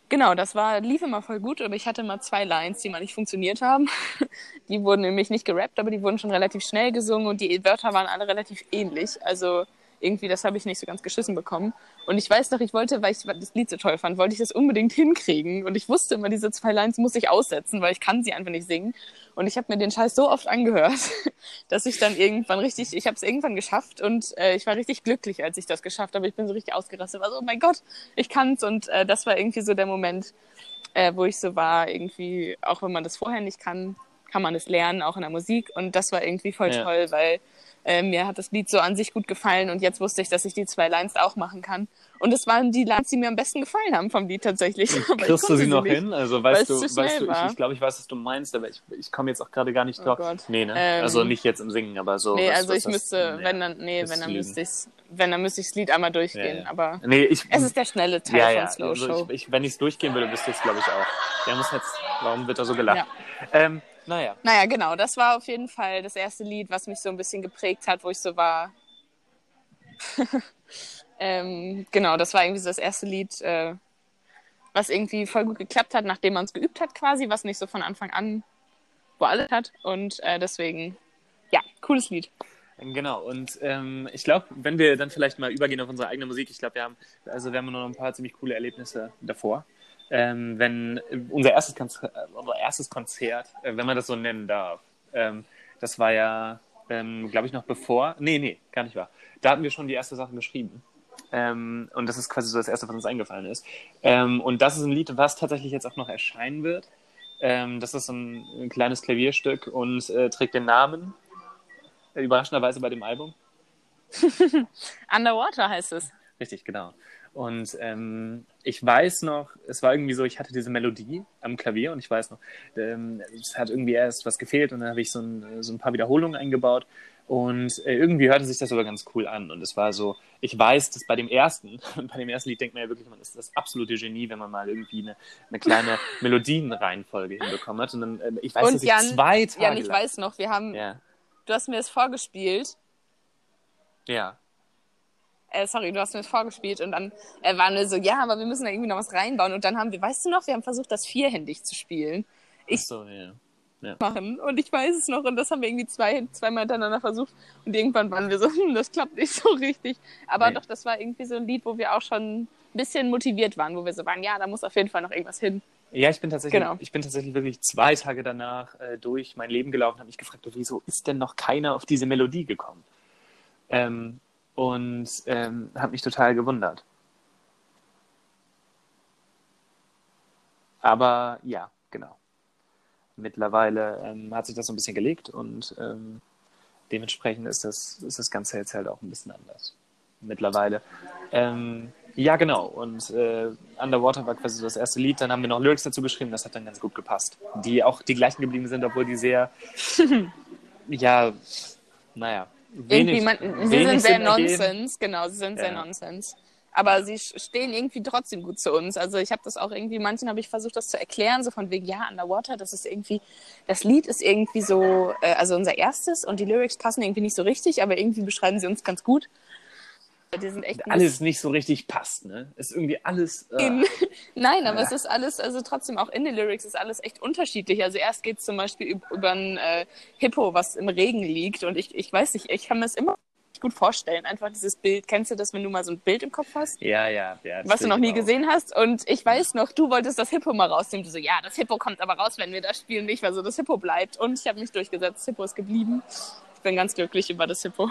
S2: genau, das war, lief immer voll gut, aber ich hatte mal zwei Lines, die mal nicht funktioniert haben. Die wurden nämlich nicht gerappt, aber die wurden schon relativ schnell gesungen und die Wörter waren alle relativ ähnlich. Also irgendwie, das habe ich nicht so ganz geschissen bekommen. Und ich weiß noch, ich wollte, weil ich das Lied so toll fand, wollte ich das unbedingt hinkriegen. Und ich wusste immer, diese zwei Lines muss ich aussetzen, weil ich kann sie einfach nicht singen. Und ich habe mir den Scheiß so oft angehört, dass ich dann irgendwann richtig, ich habe es irgendwann geschafft und äh, ich war richtig glücklich, als ich das geschafft habe. Ich bin so richtig ausgerastet, war so, oh mein Gott, ich kann's. Und äh, das war irgendwie so der Moment, äh, wo ich so war, irgendwie, auch wenn man das vorher nicht kann, kann man es lernen, auch in der Musik. Und das war irgendwie voll
S1: Ja.
S2: toll, weil äh, mir hat das Lied so an sich gut gefallen und jetzt wusste ich, dass ich die zwei Lines auch machen kann. Und es waren die Lines, die mir am besten gefallen haben vom Lied tatsächlich.
S1: Kriegst du sie noch
S2: nicht.
S1: hin? Also weißt du, weißt du, ich, ich glaube, ich weiß, was du meinst, aber ich, ich komme jetzt auch gerade gar nicht
S2: Oh
S1: drauf.
S2: Gott.
S1: Nee, ne?
S2: Ähm,
S1: also nicht jetzt im Singen, aber so.
S2: Nee,
S1: was-
S2: also
S1: was
S2: ich
S1: das-
S2: müsste,
S1: nee.
S2: wenn dann, nee, wenn dann müsste ich's, wenn dann müsste ich das Lied einmal durchgehen.
S1: Ja, ja.
S2: Aber
S1: Nee, ich,
S2: es ist der schnelle Teil
S1: ja,
S2: von. Slow
S1: Also
S2: Show.
S1: ich, ich, wenn ich es durchgehen würde, wüsste ich es, glaube ich, auch. Der muss jetzt, warum wird er so gelacht?
S2: Ja.
S1: Ähm, naja.
S2: Naja, genau, das war auf jeden Fall das erste Lied, was mich so ein bisschen geprägt hat, wo ich so war. ähm, genau, das war irgendwie so das erste Lied, äh, was irgendwie voll gut geklappt hat, nachdem man es geübt hat quasi, was nicht so von Anfang an wo alles hat. Und äh, deswegen, ja, cooles Lied.
S1: Genau, und ähm, ich glaube, wenn wir dann vielleicht mal übergehen auf unsere eigene Musik, ich glaube, wir haben, also wir haben noch ein paar ziemlich coole Erlebnisse davor. Ähm, wenn unser erstes, Konzert, unser erstes Konzert, äh, wenn man das so nennen darf, ähm, das war ja, ähm, glaube ich, noch bevor, nee, nee, gar nicht wahr. Da hatten wir schon die erste Sache geschrieben. Ähm, und das ist quasi so das erste, was uns eingefallen ist. Ähm, und das ist ein Lied, was tatsächlich jetzt auch noch erscheinen wird. Ähm, das ist ein, ein kleines Klavierstück und äh, trägt den Namen, äh, überraschenderweise bei dem Album.
S2: Underwater heißt es.
S1: Richtig, genau. Und ähm, ich weiß noch, es war irgendwie so, ich hatte diese Melodie am Klavier und ich weiß noch, ähm, es hat irgendwie erst was gefehlt und dann habe ich so ein, so ein paar Wiederholungen eingebaut Und äh, irgendwie hörte sich das aber ganz cool an. Und es war so, ich weiß, dass bei dem ersten, bei dem ersten Lied denkt man ja wirklich, man ist das absolute Genie, wenn man mal irgendwie eine, eine kleine Melodienreihenfolge hinbekommen hat. Und dann, äh, ich weiß,
S2: Und
S1: dass
S2: Jan,
S1: ich zwei Tage
S2: Jan, ich
S1: lang,
S2: weiß noch, wir haben,
S1: Ja,
S2: du hast mir das vorgespielt.
S1: ja.
S2: Äh, sorry, du hast mir das vorgespielt und dann äh, waren wir so, ja, aber wir müssen da irgendwie noch was reinbauen. Und dann haben wir, weißt du noch, wir haben versucht, das vierhändig zu spielen. Ich-
S1: Ach so, ja.
S2: machen. Und ich weiß es noch. Und das haben wir irgendwie zwei, zweimal hintereinander versucht. Und irgendwann waren wir so, hm, das klappt nicht so richtig. Aber
S1: Nee.
S2: doch, das war irgendwie so ein Lied, wo wir auch schon ein bisschen motiviert waren, wo wir so waren, ja, da muss auf jeden Fall noch irgendwas hin.
S1: Ja, ich bin tatsächlich,
S2: Genau.
S1: ich bin tatsächlich wirklich zwei Tage danach äh, durch mein Leben gelaufen und habe mich gefragt, wieso ist denn noch keiner auf diese Melodie gekommen? Ähm, und ähm, habe mich total gewundert. Aber ja, genau. Mittlerweile ähm, hat sich das so ein bisschen gelegt und ähm, dementsprechend ist das, ist das Ganze jetzt halt auch ein bisschen anders. Mittlerweile. Ähm, ja, genau. Und äh, Underwater war quasi so das erste Lied. Dann haben wir noch Lyrics dazu geschrieben. Das hat dann ganz gut gepasst. Die auch die gleichen geblieben sind, obwohl die sehr, ja, naja,
S2: Irgendwie, man, sie sind sehr. Nonsens, genau, sie sind sehr
S1: Ja.
S2: Nonsens. Aber sie stehen irgendwie trotzdem gut zu uns. Also ich habe das auch irgendwie, manchen habe ich versucht, das zu erklären, so von wegen, ja, Underwater, das ist irgendwie, das Lied ist irgendwie so, äh, also unser erstes und die Lyrics passen irgendwie nicht so richtig, aber irgendwie beschreiben sie uns ganz gut. Die sind echt
S1: Alles nicht so richtig passt, ne? Ist irgendwie alles. Äh,
S2: in, nein, aber
S1: Ja.
S2: es ist alles, also trotzdem auch in den Lyrics ist alles echt unterschiedlich. Also erst geht es zum Beispiel üb- über ein äh, Hippo, was im Regen liegt. Und ich, ich weiß nicht, ich kann mir das immer gut vorstellen. Einfach dieses Bild. Kennst du das, wenn du mal so ein Bild im Kopf hast?
S1: ja, ja, ja.
S2: Was du noch nie
S1: auch.
S2: gesehen hast. Und ich weiß noch, du wolltest das Hippo mal rausnehmen. Du so, ja, das Hippo kommt aber raus, wenn wir das spielen. Nicht, weil so das Hippo bleibt. Und ich habe mich durchgesetzt. Das Hippo ist geblieben. Ich bin ganz glücklich über das Hippo.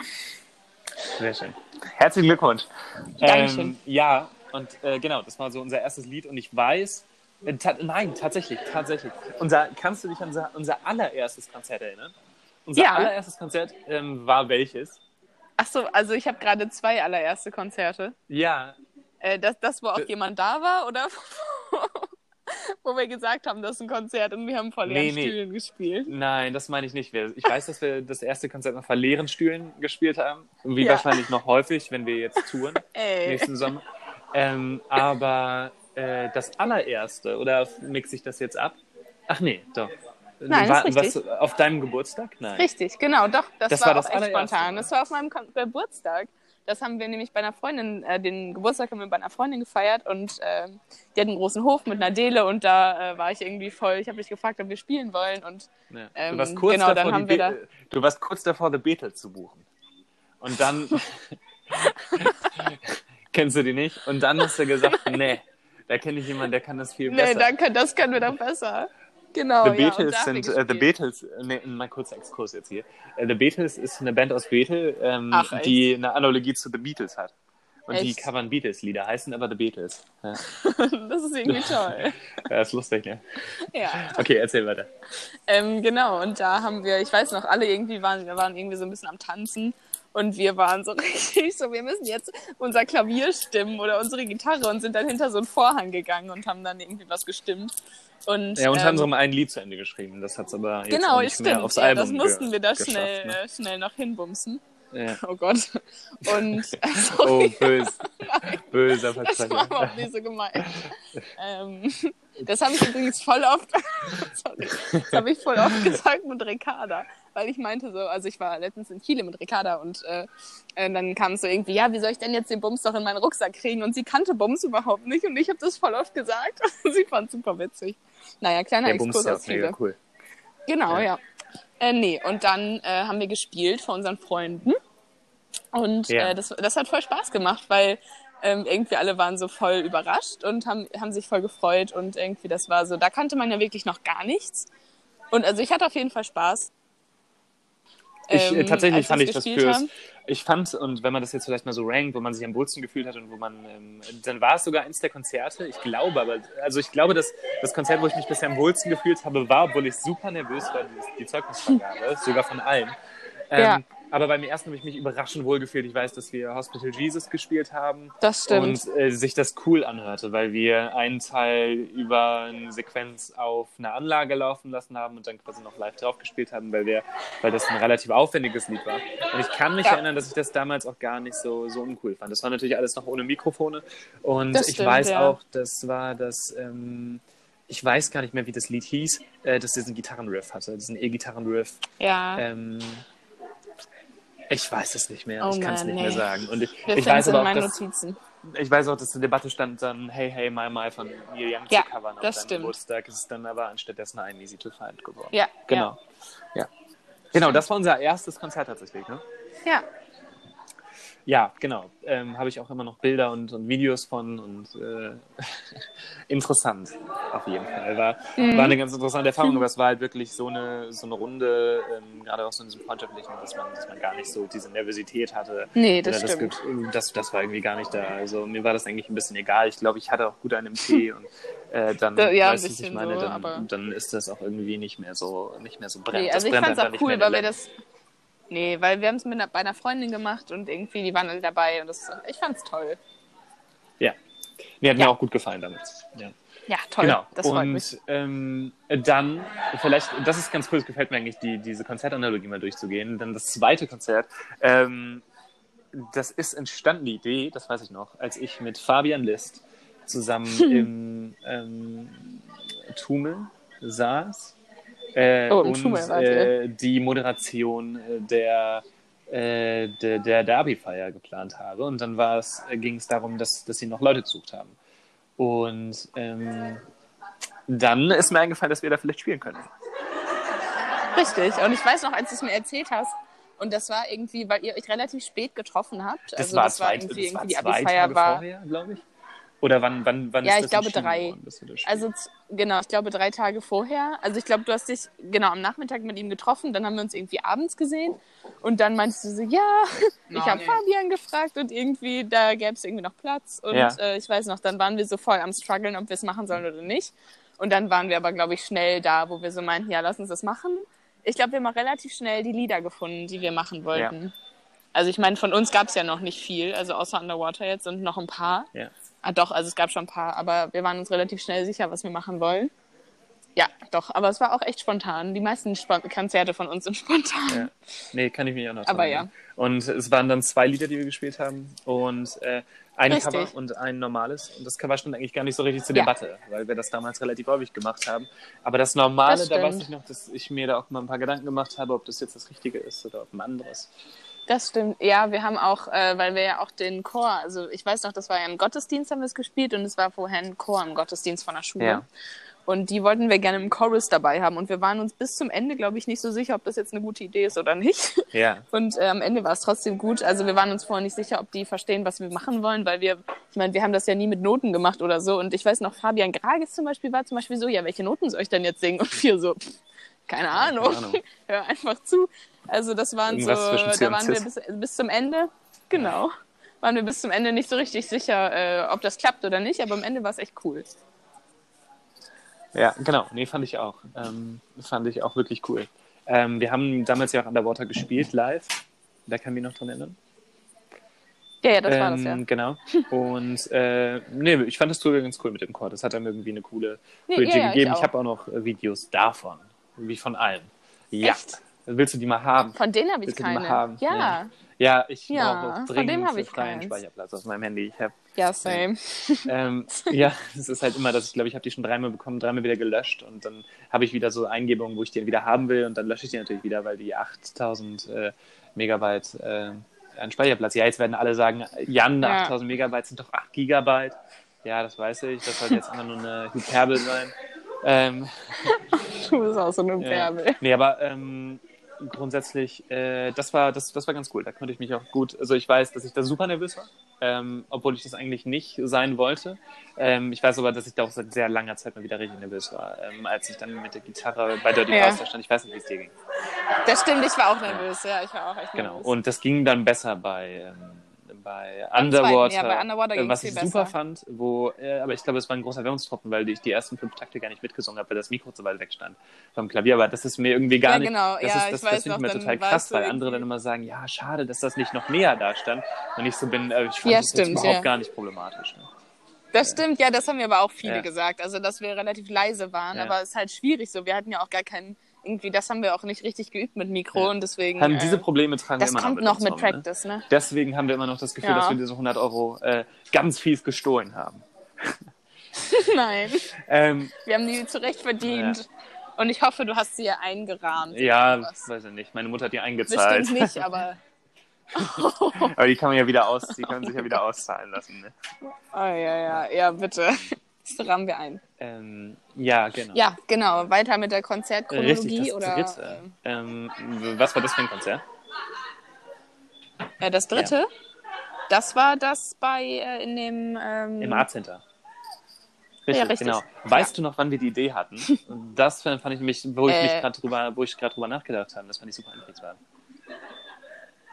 S1: Sehr schön. Herzlichen Glückwunsch.
S2: Dankeschön.
S1: Ähm, ja, und äh, genau, das war so unser erstes Lied und ich weiß, äh, ta nein, tatsächlich, tatsächlich. Unser, kannst du dich an unser, unser allererstes Konzert erinnern? Unser
S2: Ja.
S1: allererstes Konzert ähm, war welches?
S2: Ach so, also ich habe gerade zwei allererste Konzerte.
S1: Ja,
S2: Äh, das, das, wo auch
S1: Äh.
S2: jemand da war, oder? wo wir gesagt haben, das ist ein Konzert und wir haben vor leeren
S1: Nee, nee.
S2: Stühlen gespielt.
S1: nein, das meine ich nicht. Ich weiß, dass wir das erste Konzert noch vor leeren Stühlen gespielt haben. Wie
S2: Ja.
S1: wahrscheinlich noch häufig, wenn wir jetzt touren.
S2: Ey.
S1: nächsten Sommer. Ähm, aber äh, das allererste, oder mixe ich das jetzt ab? Ach nee, doch.
S2: Nein,
S1: war,
S2: ist richtig.
S1: was, auf deinem Geburtstag? Nein.
S2: Richtig, genau, doch. Das,
S1: Das
S2: war,
S1: war das
S2: echt
S1: allererste,
S2: spontan. Das war auf meinem Geburtstag. Das haben wir nämlich bei einer Freundin, äh, den Geburtstag haben wir bei einer Freundin gefeiert und äh, die hat einen großen Hof mit einer Dele und da äh, war ich irgendwie voll, ich habe mich gefragt, ob wir spielen wollen und
S1: Ja.
S2: Ähm,
S1: du, warst kurz
S2: genau, dann
S1: davor,
S2: haben
S1: die
S2: wir
S1: Be- du warst kurz davor, The Beatles zu buchen. Und dann kennst du die nicht? Und dann hast du gesagt, nee, da kenne ich jemanden, der kann das viel
S2: nee,
S1: besser.
S2: danke, das können wir doch besser. Genau,
S1: The
S2: ja,
S1: Beatles
S2: wir
S1: sind, äh, The. Beatles, nee, mal kurzer Exkurs jetzt hier. Äh, The Beatles ist eine Band aus Bethel, ähm,
S2: Ach,
S1: die eine Analogie zu The Beatles hat. Und die
S2: Echt?
S1: covern Beatles-Lieder, heißen aber The Beatles. Ja,
S2: Das ist irgendwie toll.
S1: ja ist lustig, ne?
S2: Ja.
S1: Okay, erzähl weiter.
S2: Ähm, genau, und da haben wir, ich weiß noch, alle irgendwie waren, wir waren irgendwie so ein bisschen am Tanzen und wir waren so richtig so, wir müssen jetzt unser Klavier stimmen oder unsere Gitarre und sind dann hinter so einen Vorhang gegangen und haben dann irgendwie was gestimmt. Und,
S1: Ja, unter
S2: ähm,
S1: anderem ein Lied zu Ende geschrieben. Das hat es aber jetzt
S2: Genau,
S1: nicht mehr
S2: stimmt.
S1: aufs
S2: Ja,
S1: Album
S2: das mussten wir da schnell,
S1: ne?
S2: äh, schnell noch hinbumsen.
S1: Ja.
S2: Oh Gott. Und äh,
S1: Oh,
S2: sorry,
S1: böse. Böser
S2: das war überhaupt nicht so gemeint. ähm, das habe ich übrigens voll oft, sorry, das habe ich voll oft gesagt mit Ricarda, weil ich meinte so, also ich war letztens in Chile mit Ricarda und äh, äh, dann kam es so irgendwie, ja, wie soll ich denn jetzt den Bums doch in meinen Rucksack kriegen? Und sie kannte Bums überhaupt nicht und ich habe das voll oft gesagt sie fand super witzig. Naja, kleiner
S1: Der
S2: Exkurs
S1: Bumster
S2: aus
S1: ist mega
S2: Chile.
S1: cool.
S2: Genau,
S1: Ja.
S2: ja. Äh, nee, und dann äh, haben wir gespielt vor unseren Freunden. Und
S1: Ja.
S2: äh, das, das hat voll Spaß gemacht, weil ähm, irgendwie alle waren so voll überrascht und haben, haben sich voll gefreut. Und irgendwie, das war so, da kannte man ja wirklich noch gar nichts. Und also ich hatte auf jeden Fall Spaß.
S1: Ich, äh,
S2: ähm,
S1: tatsächlich fand ich das fürs,
S2: haben.
S1: ich fand, und wenn man das jetzt vielleicht mal so rankt, wo man sich am wohlsten gefühlt hat und wo man, ähm, dann war es sogar eins der Konzerte, ich glaube, aber, also ich glaube, dass das Konzert, wo ich mich bisher am wohlsten gefühlt habe, war, obwohl ich super nervös war, die, die Zeugnisvergabe, sogar von allen. Ähm,
S2: Ja.
S1: Aber beim ersten habe ich mich überraschend wohl gefühlt. Ich weiß, dass wir Hospital Jesus gespielt haben.
S2: Das stimmt.
S1: Und äh, sich das cool anhörte, weil wir einen Teil über eine Sequenz auf einer Anlage laufen lassen haben und dann quasi noch live drauf gespielt haben, weil, wir, weil das ein relativ aufwendiges Lied war. Und ich kann mich
S2: Ja.
S1: erinnern, dass ich das damals auch gar nicht so, so uncool fand. Das war natürlich alles noch ohne Mikrofone. Und
S2: Das
S1: ich
S2: stimmt,
S1: weiß
S2: ja.
S1: auch, das war das. Ähm, ich weiß gar nicht mehr, wie das Lied hieß, äh, dass diesen Gitarrenriff hatte, diesen E-Gitarrenriff.
S2: ja.
S1: Ähm, ich weiß es nicht mehr.
S2: Oh
S1: ich kann es nicht
S2: nee.
S1: mehr sagen. Und ich, ich weiß aber auch, dass,
S2: Notizen.
S1: ich weiß auch, dass zur Debatte stand dann Hey Hey My My von Neil Young
S2: Ja,
S1: zu covern auf
S2: stimmt.
S1: Geburtstag. Es ist dann aber anstattdessen ein Easy to Find geworden.
S2: Ja,
S1: Genau. Ja. Genau, das war unser erstes Konzert tatsächlich. Ne?
S2: Ja.
S1: Ja, genau. Ähm, Habe ich auch immer noch Bilder und, und Videos von und äh, interessant auf jeden Fall. War,
S2: Mhm.
S1: war eine ganz interessante Erfahrung, aber es war halt wirklich so eine, so eine Runde, ähm, gerade auch so in diesem freundschaftlichen, dass man, dass man gar nicht so diese Nervosität hatte.
S2: Nee, das
S1: Oder
S2: stimmt.
S1: Das, das war irgendwie gar nicht da. Also mir war das eigentlich ein bisschen egal. Ich glaube, ich hatte auch gut einen Tee und äh, dann,
S2: Da- ja,
S1: weißt du, was ich meine,
S2: so,
S1: dann, dann ist das auch irgendwie nicht mehr so, nicht mehr so brennend.
S2: Nee,
S1: Das
S2: also ich
S1: brennt
S2: fand's
S1: einfach
S2: auch cool, weil wir das. Nee, weil wir haben es mit, einer- bei einer Freundin gemacht und irgendwie, die waren alle dabei und das, ich fand's toll.
S1: Ja. Mir hat
S2: Ja.
S1: mir auch gut gefallen damit. Ja.
S2: Ja, toll.
S1: Genau.
S2: Das freut
S1: und
S2: mich.
S1: Ähm, dann, vielleicht, das ist ganz cool, das gefällt mir eigentlich, die, diese Konzertanalogie mal durchzugehen. Dann das zweite Konzert, ähm, das ist entstanden, die Idee, das weiß ich noch, als ich mit Fabian List zusammen im ähm, Tumel saß äh,
S2: Oh,
S1: und äh, die Moderation äh, der äh, der, der Derby-Feier geplant habe. Und dann war äh, ging es darum, dass, dass sie noch Leute gesucht haben. Und ähm, dann ist mir eingefallen, dass wir da vielleicht spielen können.
S2: Richtig. Und ich weiß noch, als du es mir erzählt hast, und das war irgendwie, weil ihr euch relativ spät getroffen habt.
S1: Das
S2: also
S1: war
S2: das war
S1: zwei,
S2: irgendwie,
S1: das war
S2: irgendwie die Abi-Feier war.
S1: vorher, glaube ich. Oder wann, wann, wann
S2: Ja,
S1: ist
S2: ich
S1: das
S2: glaube
S1: entschieden
S2: drei.
S1: worden?
S2: Also genau, ich glaube drei Tage vorher. Also ich glaube, du hast dich genau am Nachmittag mit ihm getroffen, dann haben wir uns irgendwie abends gesehen und dann meinst du so, ja, ich habe
S3: nee.
S2: Fabian gefragt und irgendwie da gäbe es irgendwie noch Platz und
S1: Ja.
S2: äh, ich weiß noch, dann waren wir so voll am struggeln, ob wir es machen sollen oder nicht. Und dann waren wir aber, glaube ich, schnell da, wo wir so meinten, ja, lass uns das machen. Ich glaube, wir haben auch relativ schnell die Lieder gefunden, die wir machen wollten. Also ich meine, von uns gab es ja noch nicht viel, also außer Underwater jetzt und noch ein paar.
S1: ja.
S2: Ah, doch, also es gab schon ein paar, aber wir waren uns relativ schnell sicher, was wir machen wollen. Ja, doch, aber es war auch echt spontan. Die meisten Spon Konzerte von uns sind spontan.
S1: Ja. Nee, kann ich mich auch noch
S2: Aber
S1: erinnern. Und es waren dann zwei Lieder, die wir gespielt haben. Und äh, ein
S2: Richtig.
S1: Cover und ein normales. Und das Cover stand eigentlich gar nicht so richtig zur
S2: Ja.
S1: Debatte, weil wir das damals relativ häufig gemacht haben. Aber das Normale,
S2: Das
S1: da weiß ich noch, dass ich mir da auch mal ein paar Gedanken gemacht habe, ob das jetzt das Richtige ist oder ob ein anderes.
S2: Das stimmt. Ja, wir haben auch, äh, weil wir ja auch den Chor, also ich weiß noch, das war ja im Gottesdienst haben wir es gespielt und es war vorher ein Chor im Gottesdienst von der Schule.
S1: Ja.
S2: Und die wollten wir gerne im Chorus dabei haben. Und wir waren uns bis zum Ende, glaube ich, nicht so sicher, ob das jetzt eine gute Idee ist oder nicht.
S1: Ja.
S2: Und äh, am Ende war es trotzdem gut. Also wir waren uns vorher nicht sicher, ob die verstehen, was wir machen wollen, weil wir, ich meine, wir haben das ja nie mit Noten gemacht oder so. Und ich weiß noch, Fabian Gragis zum Beispiel war zum Beispiel so, ja, welche Noten soll ich denn jetzt singen? Und wir so, pff, keine Ahnung,
S1: keine Ahnung.
S2: hör einfach zu. Also das waren
S1: Irgendwas
S2: so, da waren wir bis, bis zum Ende, genau, waren wir bis zum Ende nicht so richtig sicher, äh, ob das klappt oder nicht. Aber am Ende war es echt cool.
S1: Ja, genau. Nee, fand ich auch. Ähm, fand ich auch wirklich cool. Ähm, wir haben damals ja auch Underwater gespielt, live. Da kann ich mich noch dran erinnern.
S2: Ja, ja, das war
S1: ähm,
S2: das, ja.
S1: Genau. Und äh, nee, ich fand das Tour ganz cool mit dem Chor. Das hat einem irgendwie eine coole,
S2: Nee,
S1: coole
S2: ja, ich
S1: gegeben. Ich,
S2: auch.
S1: habe auch noch äh, Videos davon. Wie von allem. Ja.
S2: Echt?
S1: Willst du die mal haben?
S2: Von denen habe ich keine.
S1: haben?
S2: Ja,
S1: Ja, ich
S2: Ja,
S1: brauche
S2: von
S1: dringend
S2: dem hab ich
S1: freien
S2: keins.
S1: Speicherplatz auf meinem Handy. Ich habe
S2: ja, same.
S1: ähm, ja, es ist halt immer, dass ich glaube, ich habe die schon dreimal bekommen, dreimal wieder gelöscht und dann habe ich wieder so Eingebungen, wo ich die wieder haben will und dann lösche ich die natürlich wieder, weil die 8000 äh, Megabyte äh, an Speicherplatz. Ja, jetzt werden alle sagen, Jan,
S2: Ja.
S1: 8000 Megabyte sind doch 8 Gigabyte. Ja, das weiß ich. Das soll jetzt einfach nur eine Hyperbel sein. Ähm,
S2: Du bist auch so eine
S1: ja.
S2: Bärbel.
S1: Nee, aber ähm, grundsätzlich, äh, das war das, das war ganz cool. Da konnte ich mich auch gut, also ich weiß, dass ich da super nervös war, ähm, obwohl ich das eigentlich nicht sein wollte. Ähm, ich weiß aber, dass ich da auch seit sehr langer Zeit mal wieder richtig nervös war, ähm, als ich dann mit der Gitarre bei Dirty
S2: Ja.
S1: Da stand. Ich weiß nicht, wie es dir ging.
S2: Das stimmt, ich war auch nervös. Ja, ich war auch echt
S1: Genau.
S2: nervös.
S1: Und das ging dann besser bei, ähm, bei Underwater,
S2: ja, bei Underwater
S1: äh, was ich
S2: besser.
S1: super fand, wo, äh, aber ich glaube, es war ein großer Wermutstropfen, weil ich die ersten fünf Takte gar nicht mitgesungen habe, weil das Mikro zu weit weg stand vom Klavier. Aber das ist mir irgendwie gar
S2: Ja,
S1: nicht.
S2: genau,
S1: das
S2: ja,
S1: ist, das, das finde ich mir total krass, weil andere dann immer sagen, ja, schade, dass das nicht noch näher da stand. Und ich so bin, äh, ich fand
S2: Ja,
S1: das
S2: stimmt,
S1: überhaupt gar nicht problematisch. Ne?
S2: Das stimmt, ja, das haben wir aber auch viele gesagt. Also, dass wir relativ leise waren, aber es ist halt schwierig so. Wir hatten ja auch gar keinen, irgendwie, das haben wir auch nicht richtig geübt mit Mikro
S1: Ja.
S2: und deswegen.
S1: Haben
S2: äh,
S1: diese Probleme tragen wir
S2: das
S1: immer
S2: kommt
S1: noch
S2: noch
S1: uns
S2: mit
S1: ne?
S2: Practice, ne?
S1: Deswegen haben wir immer noch das Gefühl,
S2: Ja.
S1: dass wir diese 100 Euro äh, ganz fies gestohlen haben.
S2: Nein,
S1: Ähm,
S2: wir haben die zurecht verdient. Und ich hoffe, du hast sie ja eingerahmt.
S1: ja, weiß ich nicht. Meine Mutter hat die eingezahlt.
S2: Bestimmt nicht, aber.
S1: Aber die kann man ja wieder aus, die können sich ja wieder auszahlen lassen. Ne?
S2: Oh, ja, ja, ja, bitte. Das rahmen wir ein.
S1: Ähm, ja, genau.
S2: Ja, genau. Weiter mit der Konzertchronologie
S1: Richtig, das
S2: oder
S1: dritte. Ähm, was war das für ein Konzert?
S2: äh, das dritte. Das war das bei äh, in dem ähm,
S1: Im Art Center. Richtig,
S2: richtig.
S1: genau. Weißt du noch, wann wir die Idee hatten? Das fand ich mich, wo ich mich
S2: Äh.
S1: gerade drüber, wo ich gerade drüber nachgedacht habe. Das fand ich super einprägsam.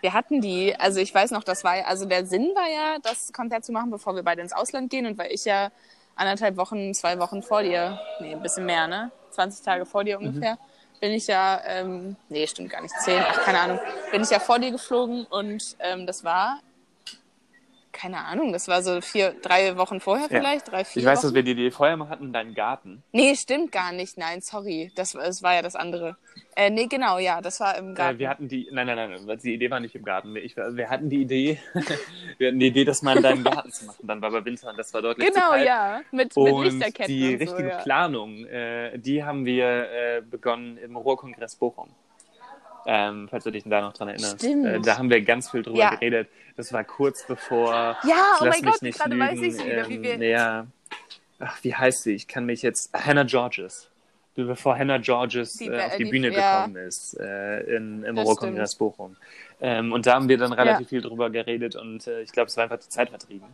S2: Wir hatten die, also ich weiß noch, das war ja, also der Sinn war ja, das Konzert zu machen, bevor wir beide ins Ausland gehen und weil ich ja anderthalb Wochen, zwei Wochen vor dir, nee, ein bisschen mehr, ne? 20 Tage vor dir ungefähr, bin ich ja, ähm, nee, stimmt gar nicht, zehn, ach, keine Ahnung, bin ich ja vor dir geflogen und ähm, das war, keine Ahnung, das war so vier, drei Wochen vorher
S1: Ja.
S2: vielleicht, drei, vier
S1: Ich weiß,
S2: Wochen.
S1: dass wir die Idee vorher mal hatten in deinem Garten.
S2: Nee, stimmt gar nicht, nein, sorry, das, das war ja das andere. Äh, nee, genau, ja, das war im Garten.
S1: Äh, wir hatten die, nein, nein, nein, die Idee war nicht im Garten. Ich, wir hatten die Idee, wir hatten die Idee, das mal in deinem Garten zu machen. Dann war bei Winter und das war deutlich
S2: genau, ja, mit, mit
S1: Und
S2: Lichterketten
S1: die
S2: und so,
S1: richtige
S2: ja.
S1: Planung, äh, die haben wir äh, begonnen im Ruhrkongress Bochum. Ähm, falls du dich da noch dran erinnerst. Äh, da haben wir ganz viel drüber
S2: Ja.
S1: geredet. Das war kurz bevor.
S2: Ja, oh mein Gott,
S1: nicht
S2: gerade
S1: lügen,
S2: weiß ich wieder, wie wir.
S1: ähm, Ja, ach, wie heißt sie? Ich kann mich jetzt. Hannah Georges. Bevor Hannah Georges
S2: Die
S1: äh, auf die
S2: die-
S1: Bühne
S2: ja.
S1: gekommen ist äh, in, im
S2: Das
S1: Ruhrkongress Bochum. Ähm, und da haben wir dann relativ viel drüber geredet und äh, ich glaube, es war einfach die Zeit vertrieben.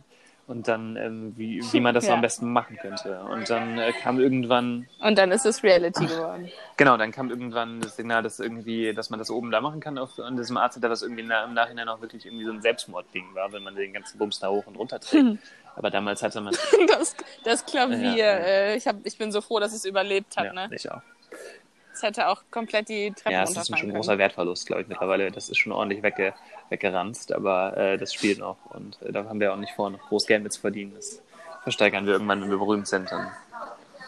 S1: Und dann, ähm, wie, wie man das
S2: Ja.
S1: am besten machen könnte. Und dann äh, kam irgendwann,
S2: Und dann ist es Reality geworden.
S1: genau, dann kam irgendwann das Signal, dass irgendwie, dass man das oben da machen kann auf, an diesem Arzt, was irgendwie na, im Nachhinein auch wirklich irgendwie so ein Selbstmordding war, wenn man den ganzen Bums da hoch und runter trägt. Aber damals hatte man,
S2: Das, das Klavier,
S1: Ja, ja.
S2: Äh, ich, hab, ich bin so froh, dass es überlebt hat.
S1: ja,
S2: ne?
S1: ich auch.
S2: Es hätte auch komplett die Treppe
S1: Ja, es ist schon ein großer Wertverlust, glaube ich, mittlerweile. Das ist schon ordentlich wegge weggeranzt, aber äh, das spielt noch. Und äh, da haben wir auch nicht vor, noch groß Geld mit zu verdienen. Das versteigern wir irgendwann, wenn wir berühmt sind, dann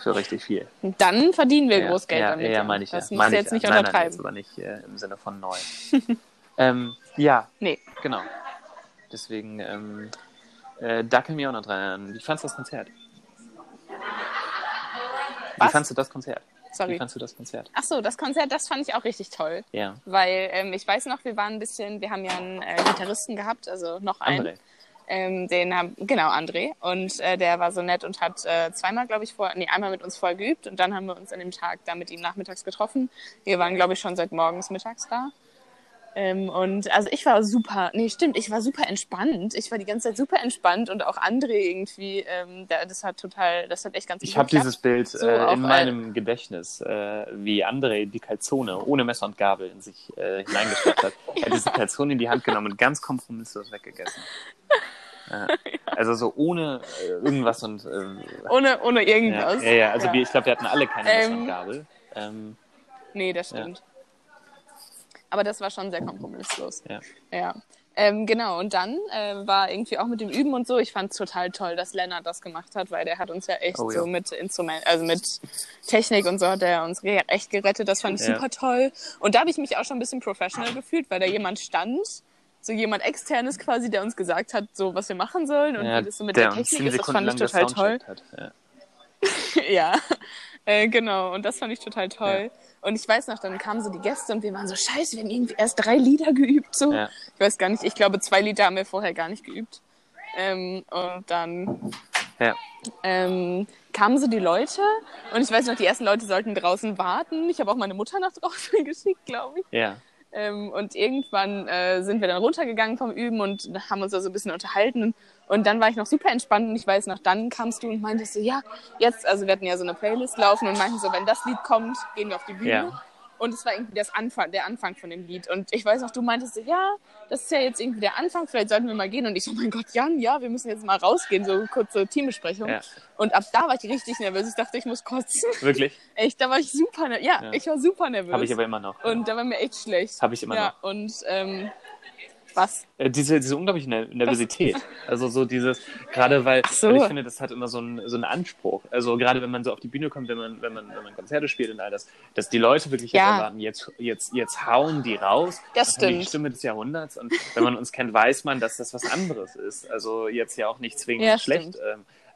S1: für richtig viel.
S2: Dann verdienen wir
S1: ja,
S2: Großgeld
S1: ja,
S2: damit.
S1: Ja, meine ich
S2: das
S1: ja.
S2: du
S1: ich
S2: jetzt
S1: ja.
S2: nicht
S1: nein, nein,
S2: untertreiben.
S1: jetzt aber nicht äh, im Sinne von neu. ähm, ja,
S2: Nee.
S1: genau. Deswegen, ähm, äh, da können wir auch noch dran erinnern. Wie fandst du das Konzert? Wie
S2: Was?
S1: fandst du das Konzert? Wie
S2: Sorry.
S1: fandst du das Konzert?
S2: Ach so, das Konzert, das fand ich auch richtig toll.
S1: Ja.
S2: Weil ähm, ich weiß noch, wir waren ein bisschen, wir haben ja einen äh, Gitarristen gehabt, also noch einen.
S1: André.
S2: Ähm, den haben, genau, André. Und äh, der war so nett und hat äh, zweimal, glaube ich, vor, nee, einmal mit uns vorher geübt und dann haben wir uns an dem Tag da mit ihm nachmittags getroffen. Wir waren, glaube ich, schon seit morgens mittags da. Ähm, und also ich war super, nee, stimmt, ich war super entspannt. Ich war die ganze Zeit super entspannt und auch André irgendwie, ähm, der, das hat total, das hat echt ganz gut
S1: Ich habe dieses Bild
S2: So
S1: äh, in
S2: äh,
S1: meinem Gedächtnis, äh, wie André die Calzone ohne Messer und Gabel in sich äh, hineingesteckt hat. Er hat diese Calzone in die Hand genommen und ganz kompromisslos weggegessen. Ja. Also so ohne äh, irgendwas und äh,
S2: Ohne, ohne
S1: ja,
S2: irgendwas.
S1: ja, ja, also Wir, ich glaube, wir hatten alle keine Messer
S2: Ähm,
S1: und Gabel. Ähm,
S2: Nee, das stimmt. Aber das war schon sehr kompromisslos.
S1: ja.
S2: Ja. Ähm, genau, und dann äh, war irgendwie auch mit dem Üben und so, ich fand es total toll, dass Lennart das gemacht hat, weil der hat uns ja echt
S1: Oh, ja.
S2: so mit Instrument, also mit Technik und so hat er uns echt gerettet, das fand ich
S1: Ja.
S2: super toll. Und da habe ich mich auch schon ein bisschen professional gefühlt, weil da jemand stand, so jemand externes quasi, der uns gesagt hat, so was wir machen sollen und
S1: ja,
S2: wie das so mit
S1: der
S2: der Technik ist, das fand ich total toll.
S1: Hat. Ja.
S2: Ja, äh, genau. Und das fand ich total toll. Und ich weiß noch, dann kamen so die Gäste und wir waren so, scheiße, wir haben irgendwie erst drei Lieder geübt. So.
S1: Ja.
S2: Ich weiß gar nicht, ich glaube, zwei Lieder haben wir vorher gar nicht geübt. Ähm, und dann
S1: Ja.
S2: ähm, kamen so die Leute und ich weiß noch, die ersten Leute sollten draußen warten. Ich habe auch meine Mutter nach draußen geschickt, glaube ich.
S1: ja.
S2: Ähm, und irgendwann äh, sind wir dann runtergegangen vom Üben und haben uns da so ein bisschen unterhalten. Und dann war ich noch super entspannt und ich weiß noch, dann kamst du und meintest so, ja, jetzt, also wir hatten ja so eine Playlist laufen und meinten so, wenn das Lied kommt, gehen wir auf die Bühne.
S1: Ja.
S2: Und es war irgendwie das Anfang, der Anfang von dem Lied. Und ich weiß noch, du meintest so, ja, das ist ja jetzt irgendwie der Anfang, vielleicht sollten wir mal gehen. Und ich so, mein Gott, Jan, ja, wir müssen jetzt mal rausgehen, so kurze Teambesprechung.
S1: Ja.
S2: Und ab da war ich richtig nervös. Ich dachte, ich muss kotzen.
S1: Wirklich?
S2: Echt, da war ich super nervös. Ja,
S1: Ja.
S2: ich war super nervös.
S1: Habe ich aber immer noch.
S2: Und da war mir echt schlecht.
S1: Habe ich immer
S2: ja,
S1: noch.
S2: und ähm, was?
S1: Äh, Diese, diese unglaubliche Ner- Nervosität. Also so dieses, gerade weil,
S2: so.
S1: weil ich finde, das hat immer so einen, so einen Anspruch. Also gerade wenn man so auf die Bühne kommt, wenn man, wenn man, wenn man Konzerte spielt und all das, dass die Leute wirklich jetzt
S2: Ja.
S1: erwarten, jetzt, jetzt, jetzt hauen die raus.
S2: Das
S1: Die
S2: stimmt.
S1: Stimme des Jahrhunderts. Und wenn man uns kennt, weiß man, dass das was anderes ist. Also jetzt ja auch nicht zwingend
S2: Ja,
S1: schlecht.
S2: stimmt.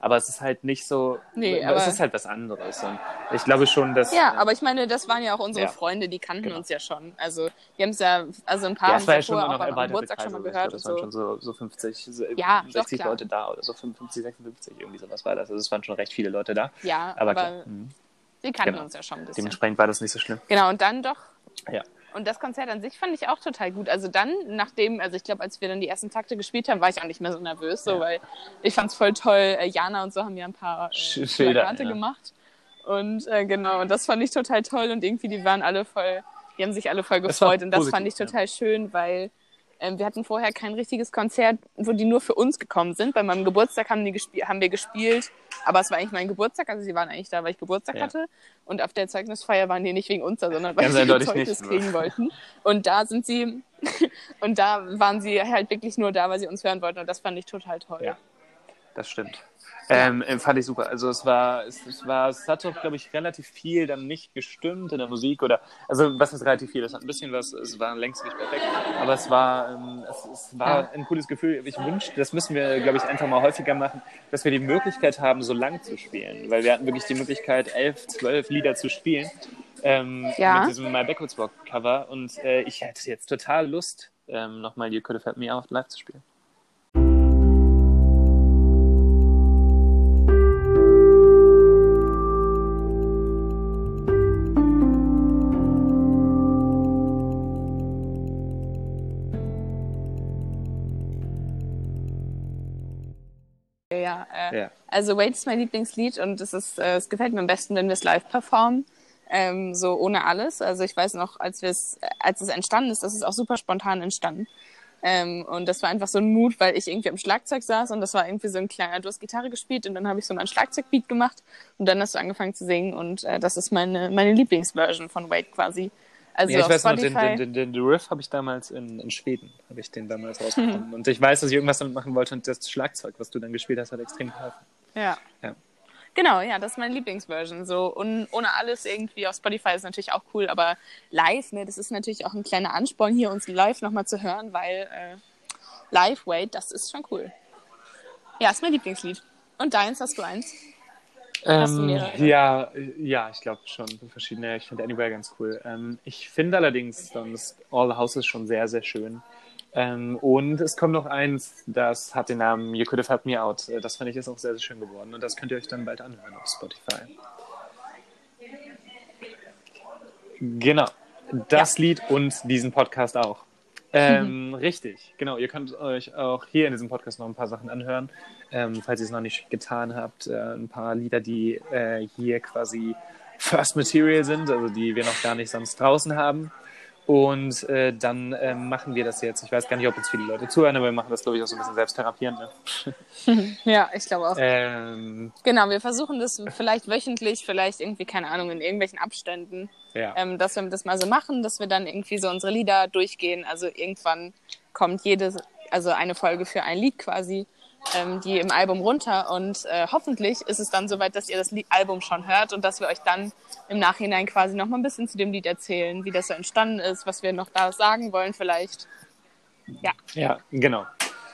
S1: Aber es ist halt nicht so,
S2: Nee,
S1: es
S2: aber-
S1: ist halt was anderes. Und ich glaube schon, dass.
S2: Ja,
S1: äh,
S2: aber ich meine, das waren ja auch unsere
S1: Ja.
S2: Freunde, die kannten
S1: Genau.
S2: uns ja schon. Also, wir haben es ja, also ein paar
S1: ja,
S2: haben
S1: es ja
S2: es
S1: schon
S2: auch am Geburtstag schon mal gehört
S1: glaube, das waren
S2: so.
S1: schon so, so 50, so
S2: Ja, doch,
S1: 60
S2: klar.
S1: Leute da oder so 55, 56, irgendwie sowas war das. Also es waren schon recht viele Leute da.
S2: Ja,
S1: Aber,
S2: aber,
S1: klar. Mhm.
S2: sie kannten
S1: Genau.
S2: uns ja schon ein bisschen.
S1: Dementsprechend war das nicht so schlimm.
S2: Genau, und dann doch.
S1: Ja.
S2: Und das Konzert an sich fand ich auch total gut. Also dann, nachdem, also ich glaube, als wir dann die ersten Takte gespielt haben, war ich auch nicht mehr so nervös, so,
S1: Ja.
S2: weil ich fand es voll toll. Äh, Jana und so haben ja ein paar äh,
S1: Schilder, ja.
S2: gemacht. Und äh, genau, und das fand ich total toll. Und irgendwie, die waren alle voll, die haben sich alle voll gefreut. Und das fand ich
S1: positiv,
S2: total schön, weil ähm, wir hatten vorher kein richtiges Konzert, wo die nur für uns gekommen sind. Bei meinem Geburtstag haben, die haben wir gespielt, aber es war eigentlich mein Geburtstag, also sie waren eigentlich da, weil ich Geburtstag
S1: Ja.
S2: hatte. Und auf der Zeugnisfeier waren die nicht wegen uns da, sondern weil sie Zeugnis
S1: nicht.
S2: kriegen wollten. Und da sind sie, und da waren sie halt wirklich nur da, weil sie uns hören wollten. Und das fand ich total toll.
S1: Ja. Das stimmt. Ähm, äh, fand ich super. Also es war, es, es war, es hat doch, glaube ich, relativ viel dann nicht gestimmt in der Musik oder, also was ist relativ viel? Es hat ein bisschen was, es war längst nicht perfekt, aber es war, ähm, es, es war ein cooles Gefühl. Ich wünschte, das müssen wir, glaube ich, einfach mal häufiger machen, dass wir die Möglichkeit haben, so lang zu spielen, weil wir hatten wirklich die Möglichkeit, elf, zwölf Lieder zu spielen. Ähm,
S2: Ja.
S1: Mit diesem My Backwards Walk Cover und äh, ich hätte jetzt total Lust, ähm, nochmal You Could Have Helped Me Out live zu spielen.
S2: Ja, äh,
S1: Ja.
S2: Also Wait ist mein Lieblingslied und es ist, äh, es gefällt mir am besten, wenn wir es live performen. Ähm, so ohne alles. Also ich weiß noch, als wir es, als es entstanden ist, das ist auch super spontan entstanden. Ähm, und das war einfach so ein Mut, weil ich irgendwie am Schlagzeug saß und das war irgendwie so ein kleiner, du hast Gitarre gespielt und dann habe ich so mein Schlagzeugbeat gemacht und dann hast du angefangen zu singen und äh, das ist meine, meine Lieblingsversion von Wait quasi. Also
S1: ja, ich weiß noch, den, den, den, den Riff habe ich damals in, in Schweden, habe ich den damals rausbekommen. Und ich weiß, dass ich irgendwas damit machen wollte und das Schlagzeug, was du dann gespielt hast, hat extrem geholfen.
S2: Ja.
S1: Ja.
S2: Genau, ja, das ist meine Lieblingsversion. So und ohne alles irgendwie auf Spotify ist natürlich auch cool, aber live, ne, das ist natürlich auch ein kleiner Ansporn hier uns live nochmal zu hören, weil äh, Live Wait, das ist schon cool. Ja, ist mein Lieblingslied. Und deins hast du eins? Hast du
S1: Ähm,
S2: mehrere?
S1: ja, äh, ja, ich glaube schon verschiedene. Ich finde Anywhere ganz cool. Ähm, ich finde allerdings sonst All the Houses schon sehr, sehr schön. Ähm, und es kommt noch eins, das hat den Namen You Could Have Helped Me Out. Äh, Das fand ich ist auch sehr, sehr schön geworden. Und das könnt ihr euch dann bald anhören auf Spotify. Genau. Das Lied und diesen Podcast auch. Ähm, Richtig, genau. Ihr könnt euch auch hier in diesem Podcast noch ein paar Sachen anhören, ähm, falls ihr es noch nicht getan habt. Äh, ein paar Lieder, die äh, hier quasi First Material sind, also die wir noch gar nicht sonst draußen haben. Und äh, dann ähm, machen wir das jetzt. Ich weiß gar nicht, ob uns viele Leute zuhören, aber wir machen das, glaube ich, auch so ein bisschen selbsttherapierend. Ne?
S2: Ja, ich glaube auch.
S1: Ähm,
S2: Genau, wir versuchen das vielleicht wöchentlich, vielleicht irgendwie, keine Ahnung, in irgendwelchen Abständen,
S1: ja.
S2: ähm, dass wir das mal so machen, dass wir dann irgendwie so unsere Lieder durchgehen. Also irgendwann kommt jede, also eine Folge für ein Lied quasi, ähm, die im Album runter und äh, hoffentlich ist es dann soweit, dass ihr das Lied Album schon hört und dass wir euch dann im Nachhinein quasi noch mal ein bisschen zu dem Lied erzählen, wie das so entstanden ist, was wir noch da sagen wollen vielleicht. Ja,
S1: Ja, genau.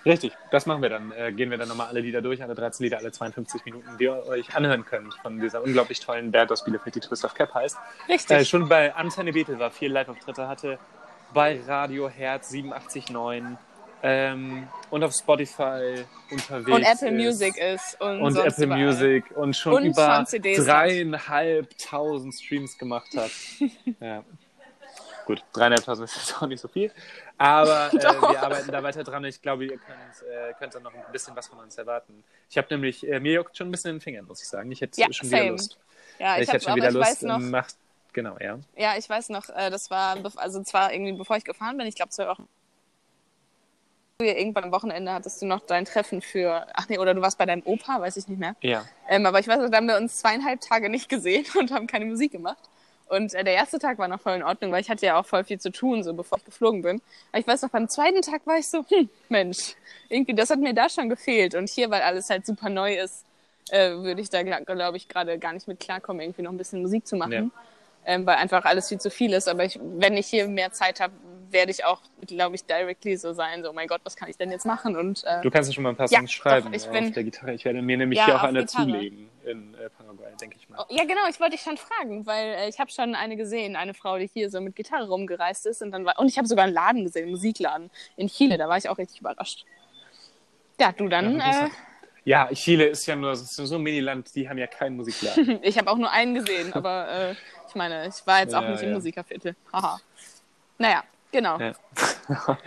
S1: Richtig, das machen wir dann. Äh, gehen wir dann nochmal alle Lieder durch, alle 13 Lieder, alle 52 Minuten, die ihr euch anhören könnt von dieser unglaublich tollen Band aus Bielefeld, die Twist of Cap heißt.
S2: richtig.
S1: Äh, schon bei Antenne Betel war, vier Live-Auftritte hatte, bei Radio Herz 87.9 ähm, und auf Spotify unterwegs.
S2: und Apple
S1: ist.
S2: Music ist und,
S1: Und Apple
S2: überall.
S1: Music und schon
S2: Und
S1: über dreieinhalbtausend Streams gemacht hat. ja. Gut, dreieinhalbtausend ist jetzt auch nicht so viel. Aber äh, wir arbeiten da weiter dran. Ich glaube, ihr könnt, äh, könnt dann noch ein bisschen was von uns erwarten. Ich habe nämlich, äh, mir juckt schon ein bisschen in den Fingern, muss ich sagen. Ich hätte
S2: Ja,
S1: schon wieder
S2: same.
S1: Lust.
S2: Ja, ich,
S1: ich hätte schon wieder Lust.
S2: weiß noch,
S1: ähm, Macht, Genau, ja.
S2: Ja, ich weiß noch, äh, das war, also zwar irgendwie bevor ich gefahren bin, ich glaube zwei Wochen. Irgendwann am Wochenende hattest du noch dein Treffen für, ach nee, oder du warst bei deinem Opa, weiß ich nicht mehr.
S1: Ja.
S2: Ähm, aber ich weiß noch, da haben wir uns zweieinhalb Tage nicht gesehen und haben keine Musik gemacht. Und äh, der erste Tag war noch voll in Ordnung, weil ich hatte ja auch voll viel zu tun, so bevor ich geflogen bin. Aber ich weiß noch, beim zweiten Tag war ich so, hm, Mensch, irgendwie, das hat mir da schon gefehlt. Und hier, weil alles halt super neu ist, äh, würde ich da, glaube ich, gerade gar nicht mit klarkommen, irgendwie noch ein bisschen Musik zu machen. Ähm, weil einfach alles viel zu viel ist. Aber ich, wenn ich hier mehr Zeit habe, werde ich auch, glaube ich, directly so sein, so, oh mein Gott, was kann ich denn jetzt machen? Und äh,
S1: Du kannst ja schon mal ein paar
S2: Ja,
S1: Songs schreiben
S2: doch, ich
S1: auf
S2: bin-
S1: der Gitarre. Ich werde mir nämlich
S2: Ja,
S1: hier auch eine
S2: Gitarre.
S1: zulegen in äh, Paraguay, denke ich mal.
S2: Oh, Ja, genau, ich wollte dich schon fragen, weil äh, ich habe schon eine gesehen, eine Frau, die hier so mit Gitarre rumgereist ist und dann war und ich habe sogar einen Laden gesehen, einen Musikladen in Chile, da war ich auch richtig überrascht. Ja, du dann,
S1: Ja,
S2: äh.
S1: Ja, Chile ist ja nur so so ein Miniland, die haben ja keinen Musikladen.
S2: ich habe auch nur einen gesehen, aber äh, ich meine, ich war jetzt auch
S1: Ja,
S2: nicht im
S1: ja.
S2: Musikerviertel. Haha. Naja, genau.
S1: Ja.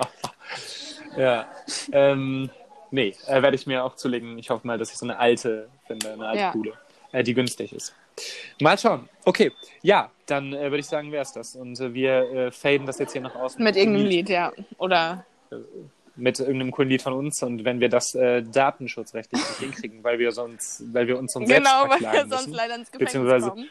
S1: ja. Ähm, nee, äh, werde ich mir auch zulegen. Ich hoffe mal, dass ich so eine alte finde, eine alte
S2: Ja.
S1: coole, äh, die günstig ist. Mal schauen. Okay, ja, dann äh, würde ich sagen, wäre es das. Und äh, wir äh, faden das jetzt hier noch aus.
S2: Mit irgendeinem Lied, ja. Oder
S1: Mit irgendeinem coolen Lied von uns. Und wenn wir das äh, datenschutzrechtlich nicht hinkriegen, weil wir sonst, weil wir uns sonst selbst
S2: genau, weil
S1: verklagen
S2: wir sonst
S1: müssen,
S2: leider ins Gefängnis kommen.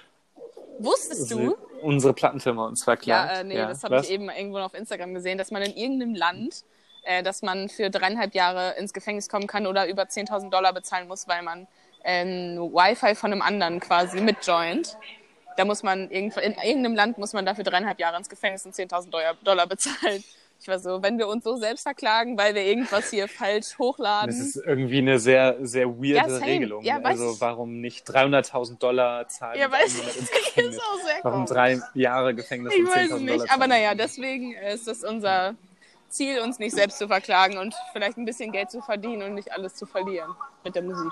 S2: Wusstest du?
S1: Unsere Plattenfirma uns verklagt.
S2: Ja, äh, nee, das habe ich eben irgendwo auf Instagram gesehen, dass man in irgendeinem Land, äh, dass man für dreieinhalb Jahre ins Gefängnis kommen kann oder über 10.000 Dollar bezahlen muss, weil man äh, ein Wi-Fi von einem anderen quasi mitjoint. Da muss man irgendwo, in irgendeinem Land muss man dafür dreieinhalb Jahre ins Gefängnis und 10.000 Dollar- Dollar bezahlen. Ich war so, wenn wir uns so selbst verklagen, weil wir irgendwas hier falsch hochladen.
S1: Das ist irgendwie eine sehr, sehr weirde
S2: Ja.
S1: Regelung.
S2: Ja, weiß
S1: also
S2: ich.
S1: warum nicht 300.000 Dollar zahlen
S2: Ja, weiß ich. Ist auch sehr
S1: Warum drei Jahre Gefängnis
S2: Ich
S1: und 10.000
S2: weiß es
S1: Dollar
S2: nicht, aber naja, deswegen ist es unser Ziel, uns nicht selbst zu verklagen und vielleicht ein bisschen Geld zu verdienen und nicht alles zu verlieren mit der Musik.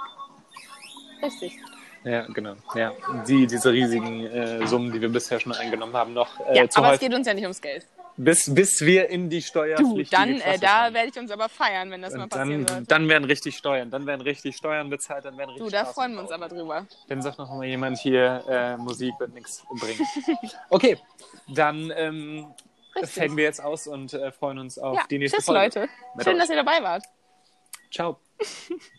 S2: Richtig.
S1: Ja, genau. Ja, die, diese riesigen äh, Summen, die wir bisher schon eingenommen haben, noch äh,
S2: Ja,
S1: zu
S2: aber es
S1: häufig,
S2: geht uns ja nicht ums Geld.
S1: Bis, bis wir in die
S2: Du,
S1: steuerpflichtige
S2: dann, äh, da werde ich uns aber feiern, wenn das mal
S1: Und
S2: passieren
S1: dann,
S2: sollte.
S1: dann werden richtig Steuern, dann werden richtig Steuern bezahlt, dann werden richtig
S2: Du, da
S1: Straßen
S2: freuen wir uns aber drüber.
S1: Dann sagt noch mal jemand hier, äh, Musik wird nichts bringen. Okay, dann ähm, faden wir jetzt aus und äh, freuen uns auf
S2: Ja,
S1: die nächste
S2: tschüss
S1: Folge.
S2: Leute.
S1: Mit
S2: Schön,
S1: euch.
S2: dass ihr dabei wart.
S1: Ciao.